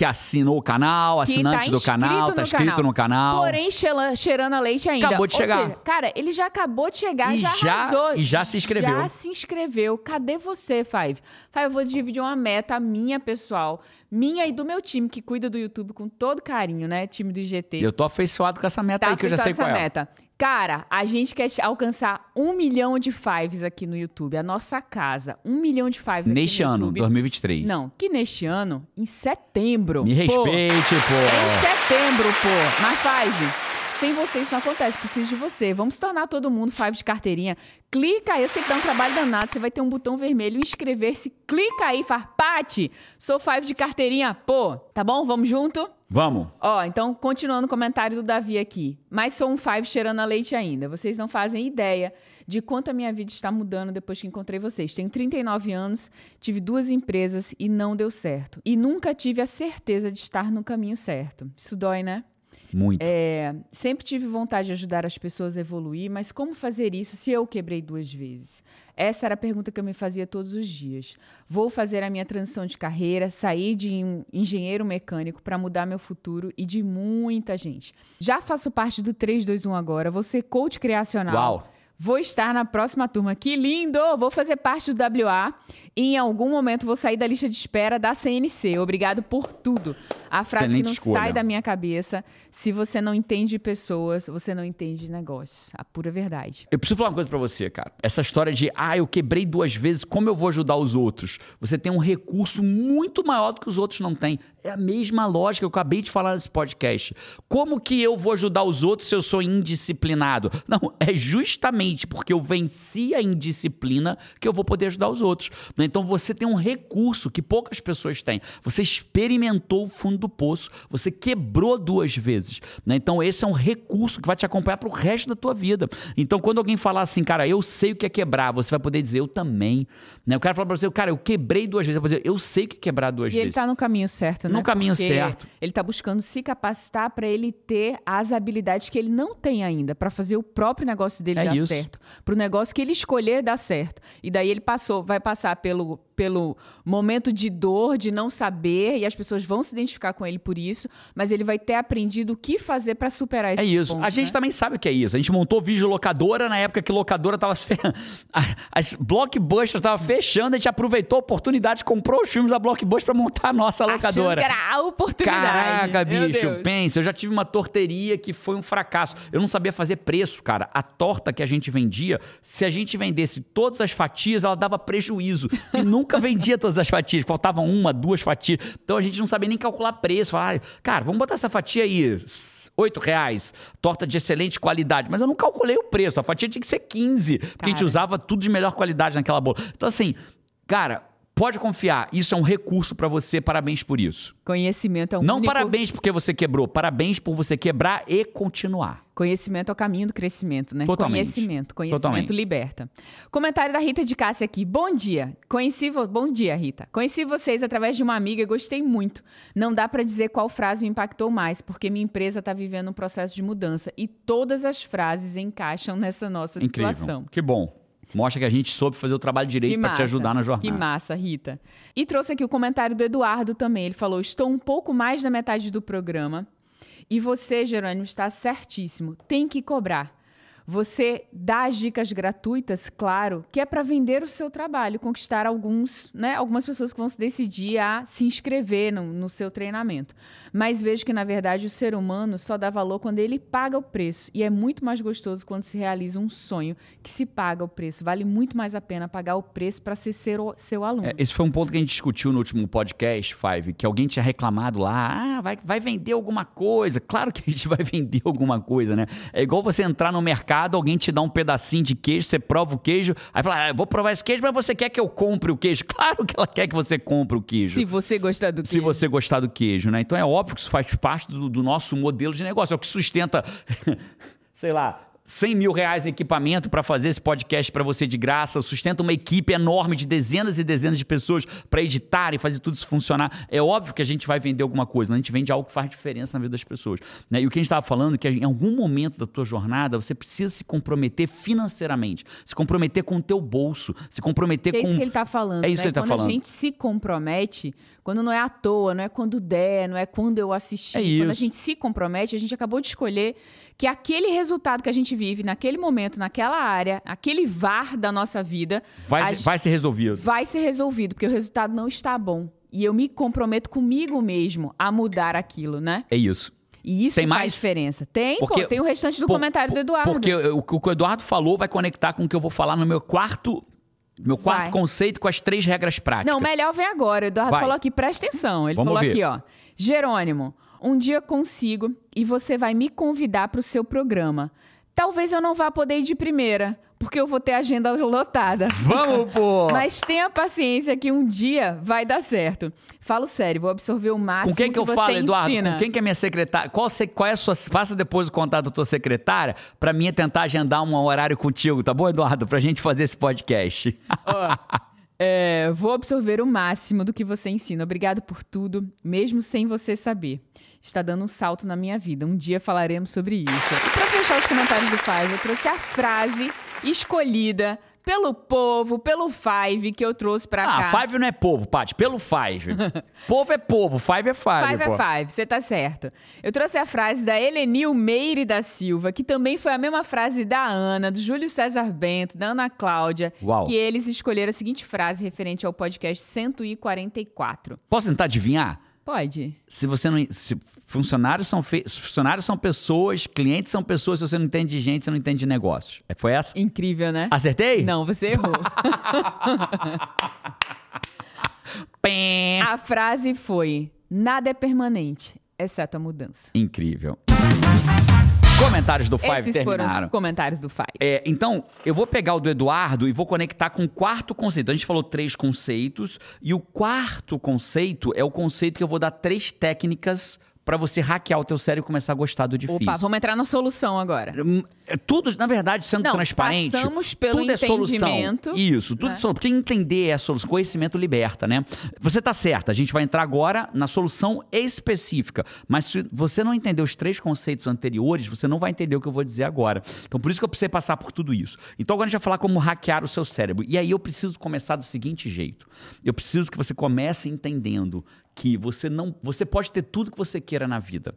Que assinou o canal, que assinante tá do canal, tá inscrito no canal. Porém, cheirando a leite ainda. Acabou de Ou chegar. seja, cara, ele já acabou de chegar, E já, já- arrasou. e já se inscreveu. Já se inscreveu. Cadê você, Five? Five, eu vou dividir uma meta minha, pessoal. Minha e do meu time, que cuida do YouTube com todo carinho, né? Time do IGT. Eu tô afeiçoado com essa meta Tá aí, que eu já sei qual essa é. meta. Cara, a gente quer alcançar um milhão de fives aqui no YouTube. A nossa casa. Um milhão de fives aqui Neste no ano, YouTube. 2023. Não, que neste ano, em setembro. Me Pô, respeite, pô. em setembro, pô. Mas Five, sem você isso não acontece. Preciso de você. Vamos tornar todo mundo Five de carteirinha. Clica aí, eu sei que dá um trabalho danado. Você vai ter um botão vermelho, inscrever-se. Clica aí, faz Pati. Sou Five de carteirinha, pô. Tá bom? Vamos junto? Vamos. Ó, então, continuando o comentário do Davi aqui. Mas sou um Five cheirando a leite ainda. Vocês não fazem ideia de quanto a minha vida está mudando depois que encontrei vocês. Tenho 39 anos, tive duas empresas e não deu certo. E nunca tive a certeza de estar no caminho certo. Isso dói, né? Muito. É, sempre tive vontade de ajudar as pessoas a evoluir, mas como fazer isso se eu quebrei duas vezes? Essa era a pergunta que eu me fazia todos os dias. Vou fazer a minha transição de carreira, sair de um engenheiro mecânico para mudar meu futuro e de muita gente. Já faço parte do 321 agora, vou ser coach criacional. Uau! Vou estar na próxima turma. Que lindo! Vou fazer parte do WA e em algum momento vou sair da lista de espera da CNC. Obrigado por tudo. A frase Excelente que não escolha. sai da minha cabeça. Se você não entende pessoas, você não entende negócios. A pura verdade. Eu preciso falar uma coisa pra você, cara. Essa história de, ah, eu quebrei duas vezes, como eu vou ajudar os outros? Você tem um recurso muito maior do que os outros não têm. É a mesma lógica que eu acabei de falar nesse podcast. Como que eu vou ajudar os outros se eu sou indisciplinado? Não, é justamente porque eu venci a indisciplina que eu vou poder ajudar os outros. Né? Então você tem um recurso que poucas pessoas têm. Você experimentou o fundo do poço, você quebrou duas vezes. né? Então esse é um recurso que vai te acompanhar pro resto da tua vida. Então quando alguém falar assim, cara, eu sei o que é quebrar, você vai poder dizer, eu também. Né? Eu quero falar pra você, cara, eu quebrei duas vezes. Dizer, eu sei o que é quebrar duas E ele vezes. tá no caminho certo, né? No caminho Porque certo. Ele tá buscando se capacitar para ele ter as habilidades que ele não tem ainda, para fazer o próprio negócio dele É dar isso. certo, pro negócio que ele escolher dar certo. E daí ele passou, vai passar pelo pelo momento de dor, de não saber, e as pessoas vão se identificar com ele por isso, mas ele vai ter aprendido o que fazer para superar esse É isso. ponto, a gente né? também sabe o que é isso. A gente montou vídeo locadora na época que locadora tava se (laughs) fe- a- As blockbusters estavam fechando, a gente aproveitou a oportunidade, comprou os filmes da blockbuster pra montar a nossa Achando locadora. que era a oportunidade. Caraca, bicho, pensa, eu já tive uma torteria que foi um fracasso. Eu não sabia fazer preço, cara. A torta que a gente vendia, se a gente vendesse todas as fatias, ela dava prejuízo. (laughs) E nunca vendia todas as fatias. Faltavam uma, duas fatias. Então a gente não sabia nem calcular preço. Falar, "Ah, cara, vamos botar essa fatia aí, oito reais. Torta de excelente qualidade. Mas eu não calculei o preço. A fatia tinha que ser 15. Porque a gente Cara. usava tudo de melhor qualidade naquela bola. Então assim, cara... Pode confiar, isso é um recurso pra você, parabéns por isso. Conhecimento é o Não único... parabéns porque você quebrou, parabéns por você quebrar e continuar. Conhecimento é o caminho do crescimento, né? Totalmente. Conhecimento. Conhecimento Totalmente. liberta. Comentário da Rita de Cássia aqui. Bom dia. Conheci vo... Bom dia, Rita. Conheci vocês através de uma amiga e gostei muito. Não dá pra dizer qual frase me impactou mais, porque minha empresa tá vivendo um processo de mudança e todas as frases encaixam nessa nossa Incrível. situação. Que bom. Mostra que a gente soube fazer o trabalho direito pra te ajudar na jornada. Que massa, Rita. E trouxe aqui o comentário do Eduardo também. Ele falou: Estou um pouco mais da metade do programa. E você, Jerônimo, está certíssimo. Tem que cobrar. Você dá as dicas gratuitas, claro, que é para vender o seu trabalho, conquistar alguns, né, algumas pessoas que vão se decidir a se inscrever no, no seu treinamento. Mas vejo que, na verdade, o ser humano só dá valor quando ele paga o preço. E é muito mais gostoso quando se realiza um sonho que se paga o preço. Vale muito mais a pena pagar o preço para ser seu, seu aluno. É, esse foi um ponto que a gente discutiu no último podcast, Five, que alguém tinha reclamado lá, ah, vai, vai vender alguma coisa. Claro que a gente (laughs) vai vender alguma coisa, né? É igual você entrar no mercado, alguém te dá um pedacinho de queijo, você prova o queijo, aí fala, ah, eu vou provar esse queijo, mas você quer que eu compre o queijo? (laughs) Claro que ela quer que você compre o queijo. Se você gostar do se queijo. você gostar do queijo, né? Então é óbvio que isso faz parte do, do nosso modelo de negócio. É o que sustenta, (laughs) sei lá, 100 mil reais em equipamento para fazer esse podcast para você de graça, sustenta uma equipe enorme de dezenas e dezenas de pessoas para editar e fazer tudo isso funcionar. É óbvio que a gente vai vender alguma coisa, mas a gente vende algo que faz diferença na vida das pessoas. Né? E o que a gente estava falando é que em algum momento da tua jornada você precisa se comprometer financeiramente, se comprometer com o teu bolso, se comprometer é com isso que ele tá falando. É isso né? que ele tá quando falando. a gente se compromete, quando não é à toa, não é quando der, não é quando eu assisti. É Quando a gente se compromete, a gente acabou de escolher que aquele resultado que a gente vive naquele momento, naquela área, aquele VAR da nossa vida, vai, vai ser resolvido. vai ser resolvido, porque o resultado não está bom. E eu me comprometo comigo mesmo a mudar aquilo, né? É isso. E isso Tem faz mais? diferença. Tem, Porque- pô, tem o restante do Por- comentário do Eduardo. Porque o, o que o Eduardo falou vai conectar com o que eu vou falar no meu quarto, meu quarto Vai. conceito com as três regras práticas. Não, melhor vem agora. O Eduardo Vai. falou aqui, presta atenção. Ele Vamos falou ver. aqui, ó. Jerônimo, um dia consigo e você vai me convidar para o seu programa. Talvez eu não vá poder ir de primeira, porque eu vou ter a agenda lotada. Vamos, pô! (laughs) Mas tenha paciência que um dia vai dar certo. Falo sério, vou absorver o máximo Com quem que eu você falo, Eduardo? ensina. Com quem que é minha secretária? Qual, qual é a sua. Faça depois o contato da tua secretária pra mim tentar agendar um horário contigo, tá bom, Eduardo? Pra gente fazer esse podcast. (laughs) É, vou absorver o máximo do que você ensina. Obrigado por tudo, mesmo sem você saber. Está dando um salto na minha vida. Um dia falaremos sobre isso. E para fechar os comentários do Five, eu trouxe a frase escolhida pelo povo, pelo Five que eu trouxe pra ah, cá. Five não é povo, Paty. Pelo Five. (laughs) povo é povo, Five é Five. Five pô. é Five, você tá certo. Eu trouxe a frase da Helenil Meire da Silva, que também foi a mesma frase da Ana, do Júlio César Bento, da Ana Cláudia, Uau. que eles escolheram a seguinte frase referente ao podcast 144. Posso tentar adivinhar? Pode. Se você não. Se funcionários são fe- funcionários são pessoas, clientes são pessoas, se você não entende de gente, você não entende de negócios. É, Foi essa? Incrível, né? Acertei? Não, você errou. (laughs) A frase foi: nada é permanente, exceto a mudança. Incrível. Comentários do Five Esses foram terminaram. os comentários do Five. É, então, eu vou pegar o do Eduardo e vou conectar com o quarto conceito. A gente falou três conceitos, e o quarto conceito é o conceito que eu vou dar três técnicas pra você hackear o teu cérebro e começar a gostar do difícil. Opa, vamos entrar na solução agora. Hum, é Tudo, na verdade, sendo Não, transparente. passamos pelo tudo é solução. entendimento, Isso, tudo né? é solução. Porque entender é solução. Conhecimento liberta, né? Você tá certa. A gente vai entrar agora na solução específica. Mas se você não entender os três conceitos anteriores, você não vai entender o que eu vou dizer agora. Então, por isso que eu precisei passar por tudo isso. Então, agora a gente vai falar como hackear o seu cérebro. E aí eu preciso começar do seguinte jeito. Eu preciso que você comece entendendo que você não, você pode ter tudo que você queira na vida.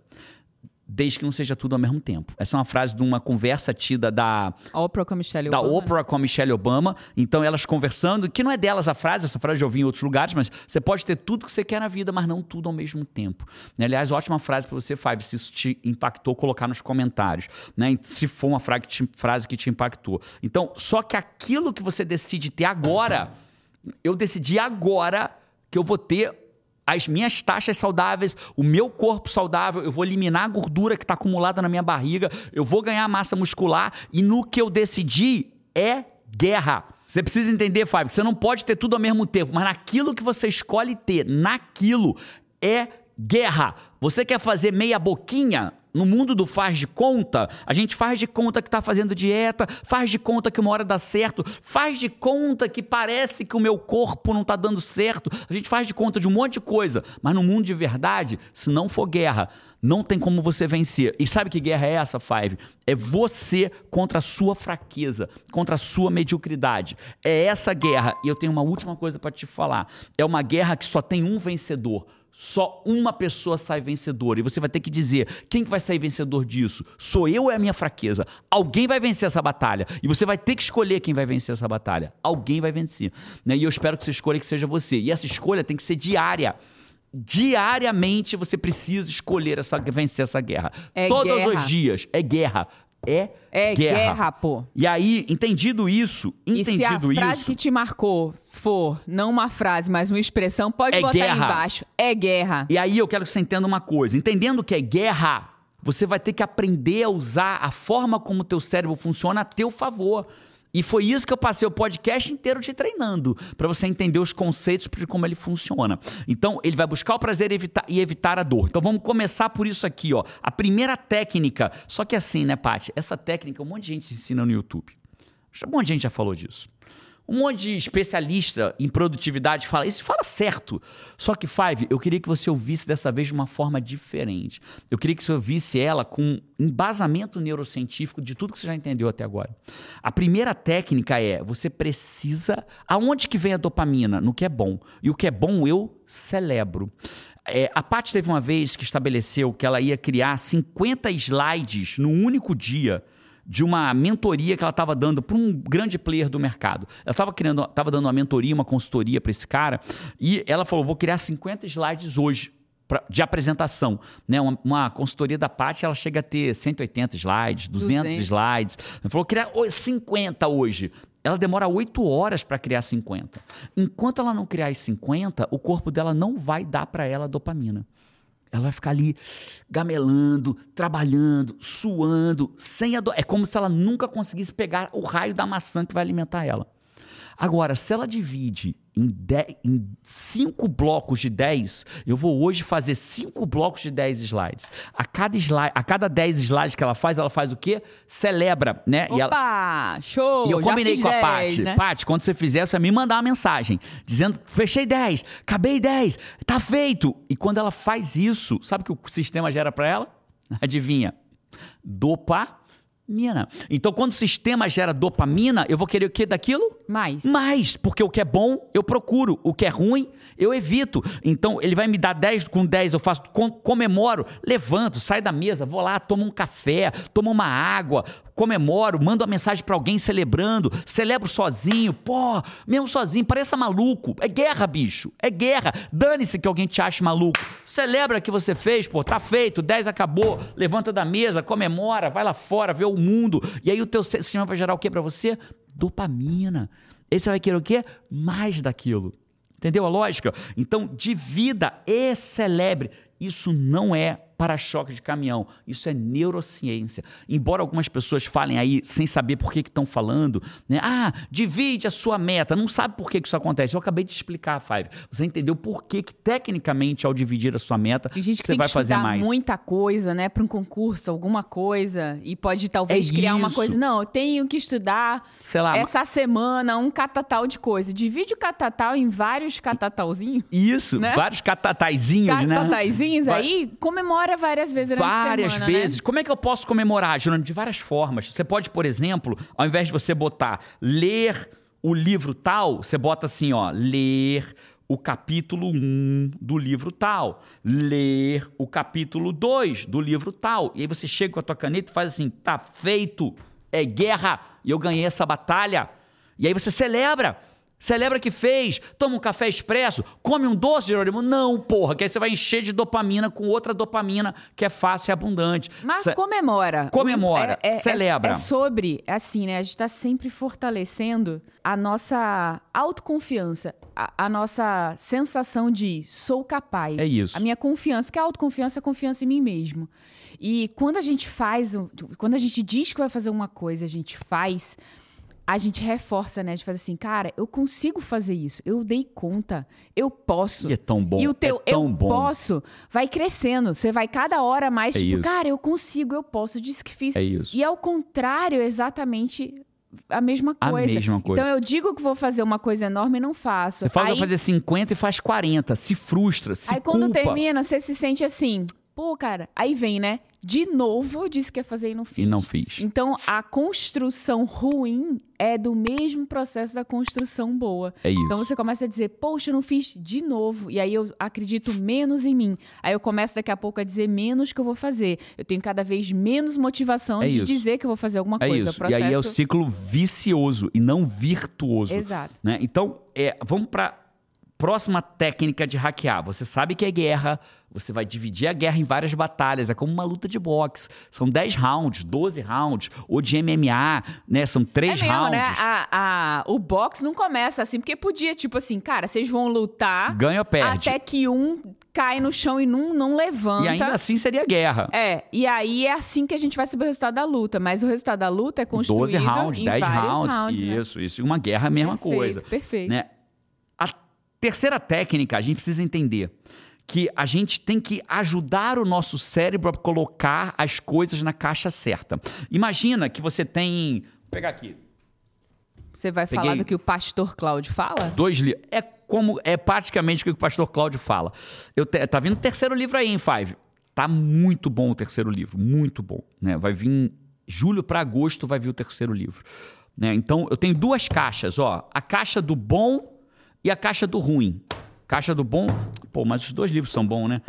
Desde que não seja tudo ao mesmo tempo. Essa é uma frase de uma conversa tida da Oprah com a Michelle da Obama. Oprah com a Michelle Obama. Então, elas conversando, que não é delas a frase, essa frase eu ouvi em outros lugares, mas você pode ter tudo que você quer na vida, mas não tudo ao mesmo tempo. Né? Aliás, ótima frase para você, Five, se isso te impactou, colocar nos comentários. Né? Se for uma frase que, te, frase que te impactou. Então, só que aquilo que você decide ter agora, eu decidi agora que eu vou ter as minhas taxas saudáveis, o meu corpo saudável, eu vou eliminar a gordura que está acumulada na minha barriga, eu vou ganhar massa muscular e no que eu decidi é guerra. Você precisa entender, Fábio, que você não pode ter tudo ao mesmo tempo, mas naquilo que você escolhe ter, naquilo é guerra. Você quer fazer meia boquinha? No mundo do faz de conta, a gente faz de conta que tá fazendo dieta, faz de conta que uma hora dá certo, faz de conta que parece que o meu corpo não tá dando certo, a gente faz de conta de um monte de coisa, mas no mundo de verdade, se não for guerra, não tem como você vencer. E sabe que guerra é essa, Five? É você contra a sua fraqueza, contra a sua mediocridade. É essa guerra. E eu tenho uma última coisa para te falar. É uma guerra que só tem um vencedor. Só uma pessoa sai vencedora. E você vai ter que dizer: quem que vai sair vencedor disso? Sou eu ou é a minha fraqueza? Alguém vai vencer essa batalha. E você vai ter que escolher quem vai vencer essa batalha. Alguém vai vencer. Né? E eu espero que você escolha que seja você. E essa escolha tem que ser diária. Diariamente você precisa escolher essa, vencer essa guerra. É Todos guerra. os dias. É guerra. É, É guerra, pô. E aí, entendido isso, E se a entendido frase isso. que te marcou for não uma frase, mas uma expressão, pode É botar aí guerra. embaixo. É guerra. E aí eu quero que você entenda uma coisa. Entendendo que é guerra, você vai ter que aprender a usar a forma como o teu cérebro funciona a teu favor. E foi isso que eu passei o podcast inteiro te treinando, para você entender os conceitos de como ele funciona. Então, ele vai buscar o prazer e evitar, e evitar a dor. Então, vamos começar por isso aqui, ó. A primeira técnica. Só que assim, né, Paty? Essa técnica um monte de gente ensina no YouTube. Um monte de gente já falou disso. Um monte de especialista em produtividade fala isso, fala certo. Só que, Five, eu queria que você ouvisse dessa vez de uma forma diferente. Eu queria que você ouvisse ela com embasamento neurocientífico de tudo que você já entendeu até agora. A primeira técnica é: você precisa. Aonde que vem a dopamina? No que é bom. E o que é bom eu celebro. É, a Paty teve uma vez que estabeleceu que ela ia criar 50 slides no único dia de uma mentoria que ela estava dando para um grande player do mercado. Ela estava criando, estava dando uma mentoria, uma consultoria para esse cara, e ela falou: vou criar 50 slides hoje. De apresentação, né? Uma, uma consultoria da Paty, ela chega a ter 180 slides, 200 200. slides. Ela falou: criar o- 50 hoje. Ela demora 8 horas para criar 50. Enquanto ela não criar as 50, o corpo dela não vai dar para ela dopamina. Ela vai ficar ali gamelando, trabalhando, suando, sem a dor. É como se ela nunca conseguisse pegar o raio da maçã que vai alimentar ela. Agora, se ela divide em, de, em cinco blocos de 10, eu vou hoje fazer cinco blocos de 10 slides. A cada, slide, a cada 10 slides que ela faz, ela faz o quê? Celebra, né? Opa, e ela... show! E eu combinei com a 10, Paty. né? Paty, quando você fizer, você me mandar uma mensagem dizendo: fechei 10, acabei 10, tá feito. E quando ela faz isso, sabe o que o sistema gera para ela? (laughs) Adivinha? Dopamina. Então, quando o sistema gera dopamina, eu vou querer o que daquilo? Mais. Mais, porque o que é bom eu procuro, o que é ruim eu evito. Então ele vai me dar 10 com 10, eu faço, com, comemoro, levanto, saio da mesa, vou lá, tomo um café, tomo uma água, comemoro, mando uma mensagem para alguém celebrando, celebro sozinho, pô, mesmo sozinho, pareça maluco. É guerra, bicho, é guerra. Dane-se que alguém te ache maluco. Celebra que você fez, pô, tá feito, 10 acabou, levanta da mesa, comemora, vai lá fora, vê o mundo. E aí o teu sistema vai gerar o que para você? Dopamina. Você vai querer o quê? Mais daquilo. Entendeu a lógica? Então, divida e celebre. Isso não é para-choque de caminhão. Isso é neurociência. Embora algumas pessoas falem aí sem saber por que estão falando, né? Ah, divide a sua meta. Não sabe por que, que isso acontece. Eu acabei de explicar, Five. Você entendeu por que, que tecnicamente, ao dividir a sua meta, você vai que fazer mais. muita coisa, né, para um concurso, alguma coisa, e pode talvez É criar uma isso. coisa. Não, eu tenho que estudar Sei lá, essa semana um catatal de coisa. Divide o catatal em vários catatalzinhos. Isso, né? vários catataizinhos, né? Catataizinhos Vai- aí, comemora várias vezes durante Várias semana, né? vezes. Como é que eu posso comemorar, Júnior? De várias formas. Você pode, por exemplo, ao invés de você botar ler o livro tal, você bota assim, ó, ler o capítulo 1 do livro tal, ler o capítulo 2 do livro tal. E aí você chega com a tua caneta e faz assim, tá feito, é guerra, e eu ganhei essa batalha. E aí você celebra. Celebra que fez, toma um café expresso, come um doce, Jerônimo? Não, porra, que aí você vai encher de dopamina com outra dopamina que é fácil e abundante. Mas Ce- comemora. Comemora, É- é- é- celebra. É, sobre, é assim, né? A gente tá sempre fortalecendo a nossa autoconfiança, a, a nossa sensação de sou capaz. É isso. A minha confiança, que a autoconfiança é confiança em mim mesmo. E quando a gente faz, quando a gente diz que vai fazer uma coisa, a gente faz, a gente reforça, né? De fazer assim, cara, eu consigo fazer isso, eu dei conta, eu posso. E é tão bom, E o teu é tão eu bom. posso vai crescendo. Você vai cada hora mais, É tipo, isso. cara, eu consigo, eu posso, disse que fiz. É isso. E ao contrário, é exatamente a mesma A coisa. mesma coisa. Então eu digo que vou fazer uma coisa enorme e não faço. Você fala que aí, vai fazer 50 e faz 40, se frustra, se aí quando culpa. termina, você se sente assim, pô, cara, aí vem, né? De novo, disse que ia fazer e não fiz. E não fiz. Então, a construção ruim é do mesmo processo da construção boa. É isso. Então você começa a dizer, poxa, eu não fiz de novo. E aí eu acredito menos em mim. Aí eu começo daqui a pouco a dizer menos que eu vou fazer. Eu tenho cada vez menos motivação É de isso. dizer que eu vou fazer alguma É coisa. isso. O E aí é o processo- ciclo vicioso e não virtuoso. Exato. né? Então, é, vamos para próxima técnica de hackear. Você sabe que é guerra, você vai dividir a guerra em várias batalhas, é como uma luta de boxe. São 10 rounds, 12 rounds, ou de MMA, né? São É 3 mesmo, rounds. né? A, a- o box não começa assim, porque podia, tipo assim, cara, vocês vão lutar Ganha ou perde. até que um cai no chão e não, não levanta. E ainda assim seria guerra. É, e aí é assim que a gente vai saber o resultado da luta. Mas o resultado da luta é construído 12 rounds, em 10 vários rounds. rounds né? isso, isso. E uma guerra é a mesma Perfeito, coisa. Perfeito. né? Terceira técnica, a gente precisa entender que a gente tem que ajudar o nosso cérebro a colocar as coisas na caixa certa. Imagina que você tem. Vou pegar aqui. Você vai Peguei- falar do que o pastor Cláudio fala? Dois livros. É como. É praticamente o que o pastor Cláudio fala. Eu te- tá vindo o terceiro livro aí, hein, Five? Tá muito bom o terceiro livro. Muito bom. Né? Vai vir. Julho para agosto vai vir o terceiro livro. Né? Então, eu tenho duas caixas, ó. A caixa do bom e a caixa do ruim. Caixa do bom. Pô, mas os dois livros são bons, né?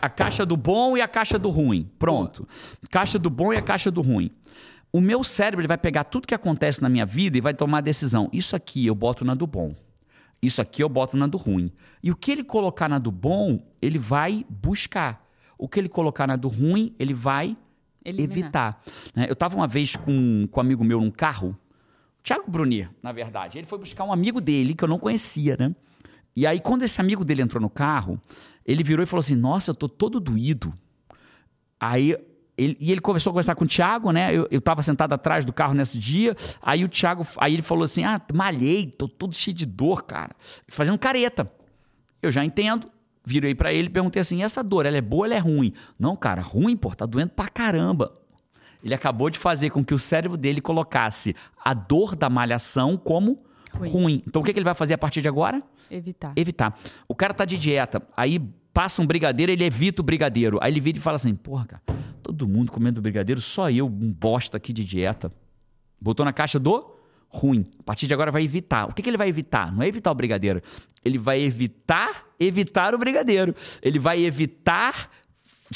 A caixa do bom e a caixa do ruim. Pronto. Caixa do bom e a caixa do ruim. O meu cérebro ele vai pegar tudo que acontece na minha vida e vai tomar a decisão. Isso aqui eu boto na do bom. Isso aqui eu boto na do ruim. E o que ele colocar na do bom, ele vai buscar. O que ele colocar na do ruim, ele vai Eliminar. evitar. né? Eu estava uma vez com, com um amigo meu num carro, Thiago Brunier, na verdade. Ele foi buscar um amigo dele que eu não conhecia, né? E aí, quando esse amigo dele entrou no carro, ele virou e falou assim: Nossa, eu tô todo doído. Aí ele, e ele começou a conversar com o Thiago, né? Eu, eu tava sentado atrás do carro nesse dia. Aí o Thiago, aí ele falou assim: Ah, malhei, tô todo cheio de dor, cara. Fazendo careta. Eu já entendo. Virei para ele e perguntei assim: essa dor, ela é boa ou ela é ruim? Não, cara, ruim, pô, tá doendo pra caramba. Ele acabou de fazer com que o cérebro dele colocasse a dor da malhação como ruim. ruim. Então o que, que ele vai fazer a partir de agora? Evitar. Evitar. O cara tá de dieta, aí passa um brigadeiro, ele evita o brigadeiro. Aí ele vira e fala assim: porra, cara, todo mundo comendo brigadeiro, só eu, um bosta aqui de dieta. Botou na caixa do ruim. A partir de agora vai evitar. O que, que ele vai evitar? Não é evitar o brigadeiro. Ele vai evitar evitar o brigadeiro. Ele vai evitar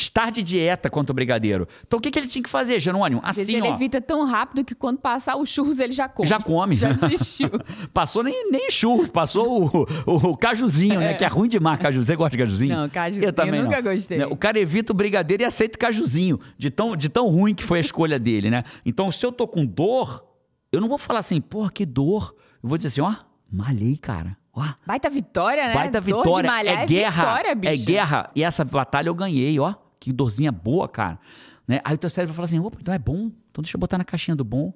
estar de dieta quanto o brigadeiro. Então o que, que ele tinha que fazer, Jerônimo? Assim, ele ó. evita tão rápido que quando passar os churros ele já come. Já come. (laughs) Já desistiu. (laughs) passou nem, nem churros, passou o, o, o cajuzinho, né? Que é ruim demais cajuzinho. Você gosta de cajuzinho? Não, cajuzinho eu, também nunca não. gostei. Né, o cara evita o brigadeiro e aceita o cajuzinho, de tão, de tão ruim que foi a escolha dele, né? Então se eu tô com dor, eu não vou falar assim, porra, que dor. Eu vou dizer assim, ó, malhei, cara. Ó, Baita vitória, né? Baita Dor vitória. de malhar é guerra. Vitória, bicho. é guerra. E essa batalha eu ganhei, ó. Que dorzinha boa, cara. Né? Aí o teu cérebro fala assim: opa, então é bom. Então deixa eu botar na caixinha do bom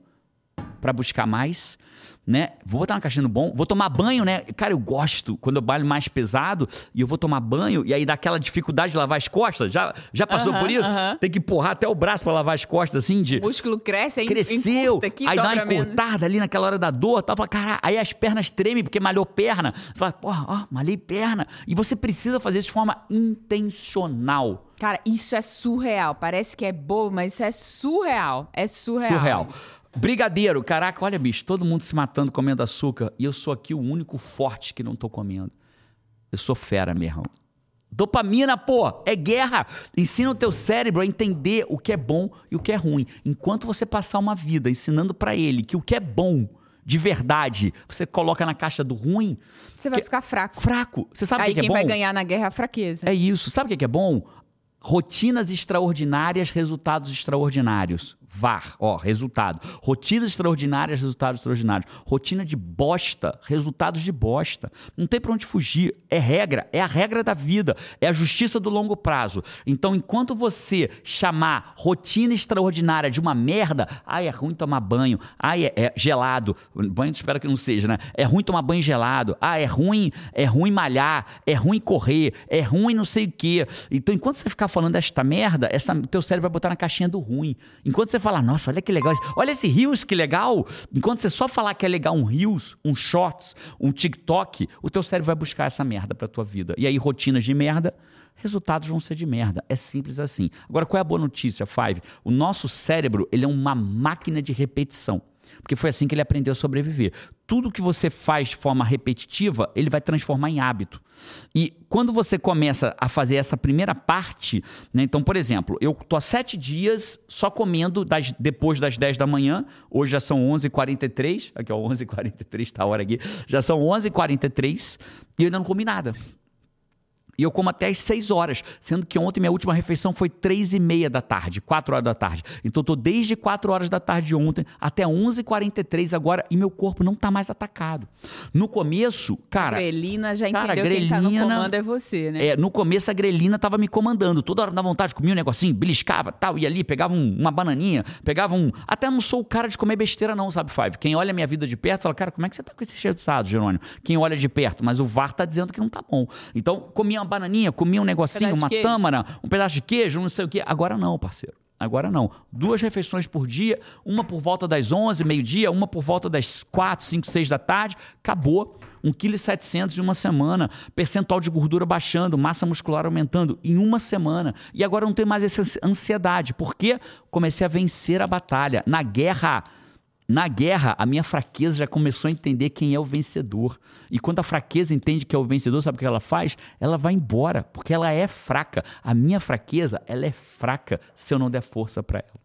para buscar mais, né? Vou botar na caixinha do bom, vou tomar banho, né? Cara, eu gosto quando eu balho mais pesado e eu vou tomar banho e aí dá aquela dificuldade de lavar as costas. Já, já passou Aham, por isso? aham. Tem que empurrar até o braço para lavar as costas, assim, de O músculo cresce, aí cresceu, encurta aqui, aí dá uma menos. encurtada ali naquela hora da dor, tal, fala, cara, aí as pernas tremem porque malhou perna. Fala, porra, ó, malhei perna. E você precisa fazer isso de forma intencional. Cara, isso é surreal. Parece que é bobo, mas isso é surreal. É surreal. Surreal. Brigadeiro, caraca, olha, bicho, todo mundo se matando comendo açúcar e eu sou aqui o único forte que não tô comendo. Eu sou fera mesmo. Dopamina, pô, é guerra. Ensina o teu cérebro a entender o que é bom e o que é ruim. Enquanto você passar uma vida ensinando pra ele que o que é bom de verdade, você coloca na caixa do ruim, Você vai ficar fraco. fraco. Você sabe o aí que, que é quem bom? vai ganhar na guerra é a fraqueza. É isso. Sabe o que é bom? Rotinas extraordinárias, resultados extraordinários. VAR, ó, resultado. Rotinas extraordinárias, resultados extraordinários. Rotina de bosta, resultados de bosta. Não tem pra onde fugir. É regra, é a regra da vida, é a justiça do longo prazo. Então, enquanto você chamar rotina extraordinária de uma merda, ai, é ruim tomar banho, ai, é, é gelado. Banho, espero que não seja, né? É ruim tomar banho gelado. Ah, é ruim, é ruim malhar, é ruim correr, é ruim não sei o quê. Então, enquanto você ficar falando esta merda, essa, teu cérebro vai botar na caixinha do ruim. Enquanto você falar, nossa, olha que legal, olha esse Reels que legal. Enquanto você só falar que é legal um Reels, um Shorts, um TikTok, o teu cérebro vai buscar essa merda pra tua vida. E aí, rotinas de merda, resultados vão ser de merda. É simples assim. Agora, qual é a boa notícia, Five? O nosso cérebro, ele é uma máquina de repetição. Porque foi assim que ele aprendeu a sobreviver. Tudo que você faz de forma repetitiva, ele vai transformar em hábito. E quando você começa a fazer essa primeira parte, né, então, por exemplo, eu tô há sete dias só comendo das- depois das 10 da manhã, hoje já são 11h43, aqui ó, 11h43, tá a hora aqui, já são 11h43 e eu ainda não comi nada. E eu como até às 6 horas, sendo que ontem minha última refeição foi 3 e meia da tarde, 4 horas da tarde. Então eu tô desde 4 horas da tarde de ontem até 11h43 agora e meu corpo não tá mais atacado. No começo, cara... grelina já cara, entendeu quem tá no grelina- comando é você, né? É, no começo a grelina tava me comandando. Toda hora na vontade, comia um negocinho, beliscava, tal, ia ali, pegava um- uma bananinha, pegava um. Até não sou o cara de comer besteira, não, sabe, Five? Quem olha a minha vida de perto fala, cara, como é que você tá com esse resultado, Jerônimo? Quem olha de perto, mas o VAR tá dizendo que não tá bom. Então, comia uma bananinha, comia um negocinho, de uma tâmara, um pedaço de queijo, não sei o quê. Agora não, parceiro. Agora não. Duas refeições por dia, uma por volta das 11, meio-dia, uma por volta das 4, 5, 6 da tarde. Acabou. 1,7 kg em uma semana. Percentual de gordura baixando, massa muscular aumentando em uma semana. E agora não tem mais essa ansiedade. Porque comecei a vencer a batalha. Na guerra. Na guerra, a minha fraqueza já começou a entender quem é o vencedor. E quando a fraqueza entende que é o vencedor, sabe o que ela faz? Ela vai embora, porque ela é fraca. A minha fraqueza, ela é fraca se eu não der força para ela.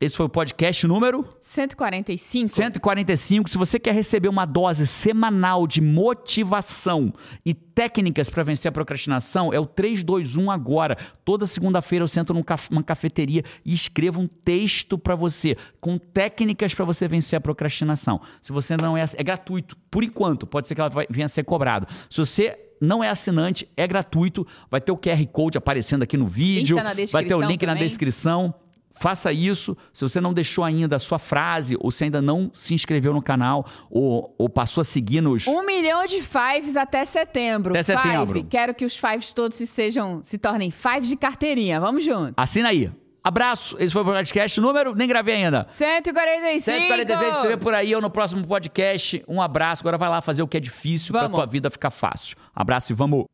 Esse foi o podcast número 145. 145. Se você quer receber uma dose semanal de motivação e técnicas para vencer a procrastinação, é o 321 agora. Toda segunda-feira eu sento numa cafeteria e escrevo um texto para você com técnicas para você vencer a procrastinação. Se você não é, é gratuito por enquanto, pode ser que ela vai- venha a ser cobrado. Se você não é assinante, é gratuito, vai ter o QR Code aparecendo aqui no vídeo, tá na vai ter o link na também. descrição. Faça isso. Se você não deixou ainda a sua frase, ou se ainda não se inscreveu no canal, ou, ou passou a seguir nos. Um milhão de fives até setembro. Até setembro. Five. Quero que os fives todos se sejam, se tornem fives de carteirinha. Vamos junto. Assina aí. Abraço. Esse foi o podcast número, nem gravei ainda. 145. 146, você vê por aí ou no próximo podcast. Um abraço. Agora vai lá fazer o que é difícil pra Vamos. tua vida ficar fácil. Abraço e vamos.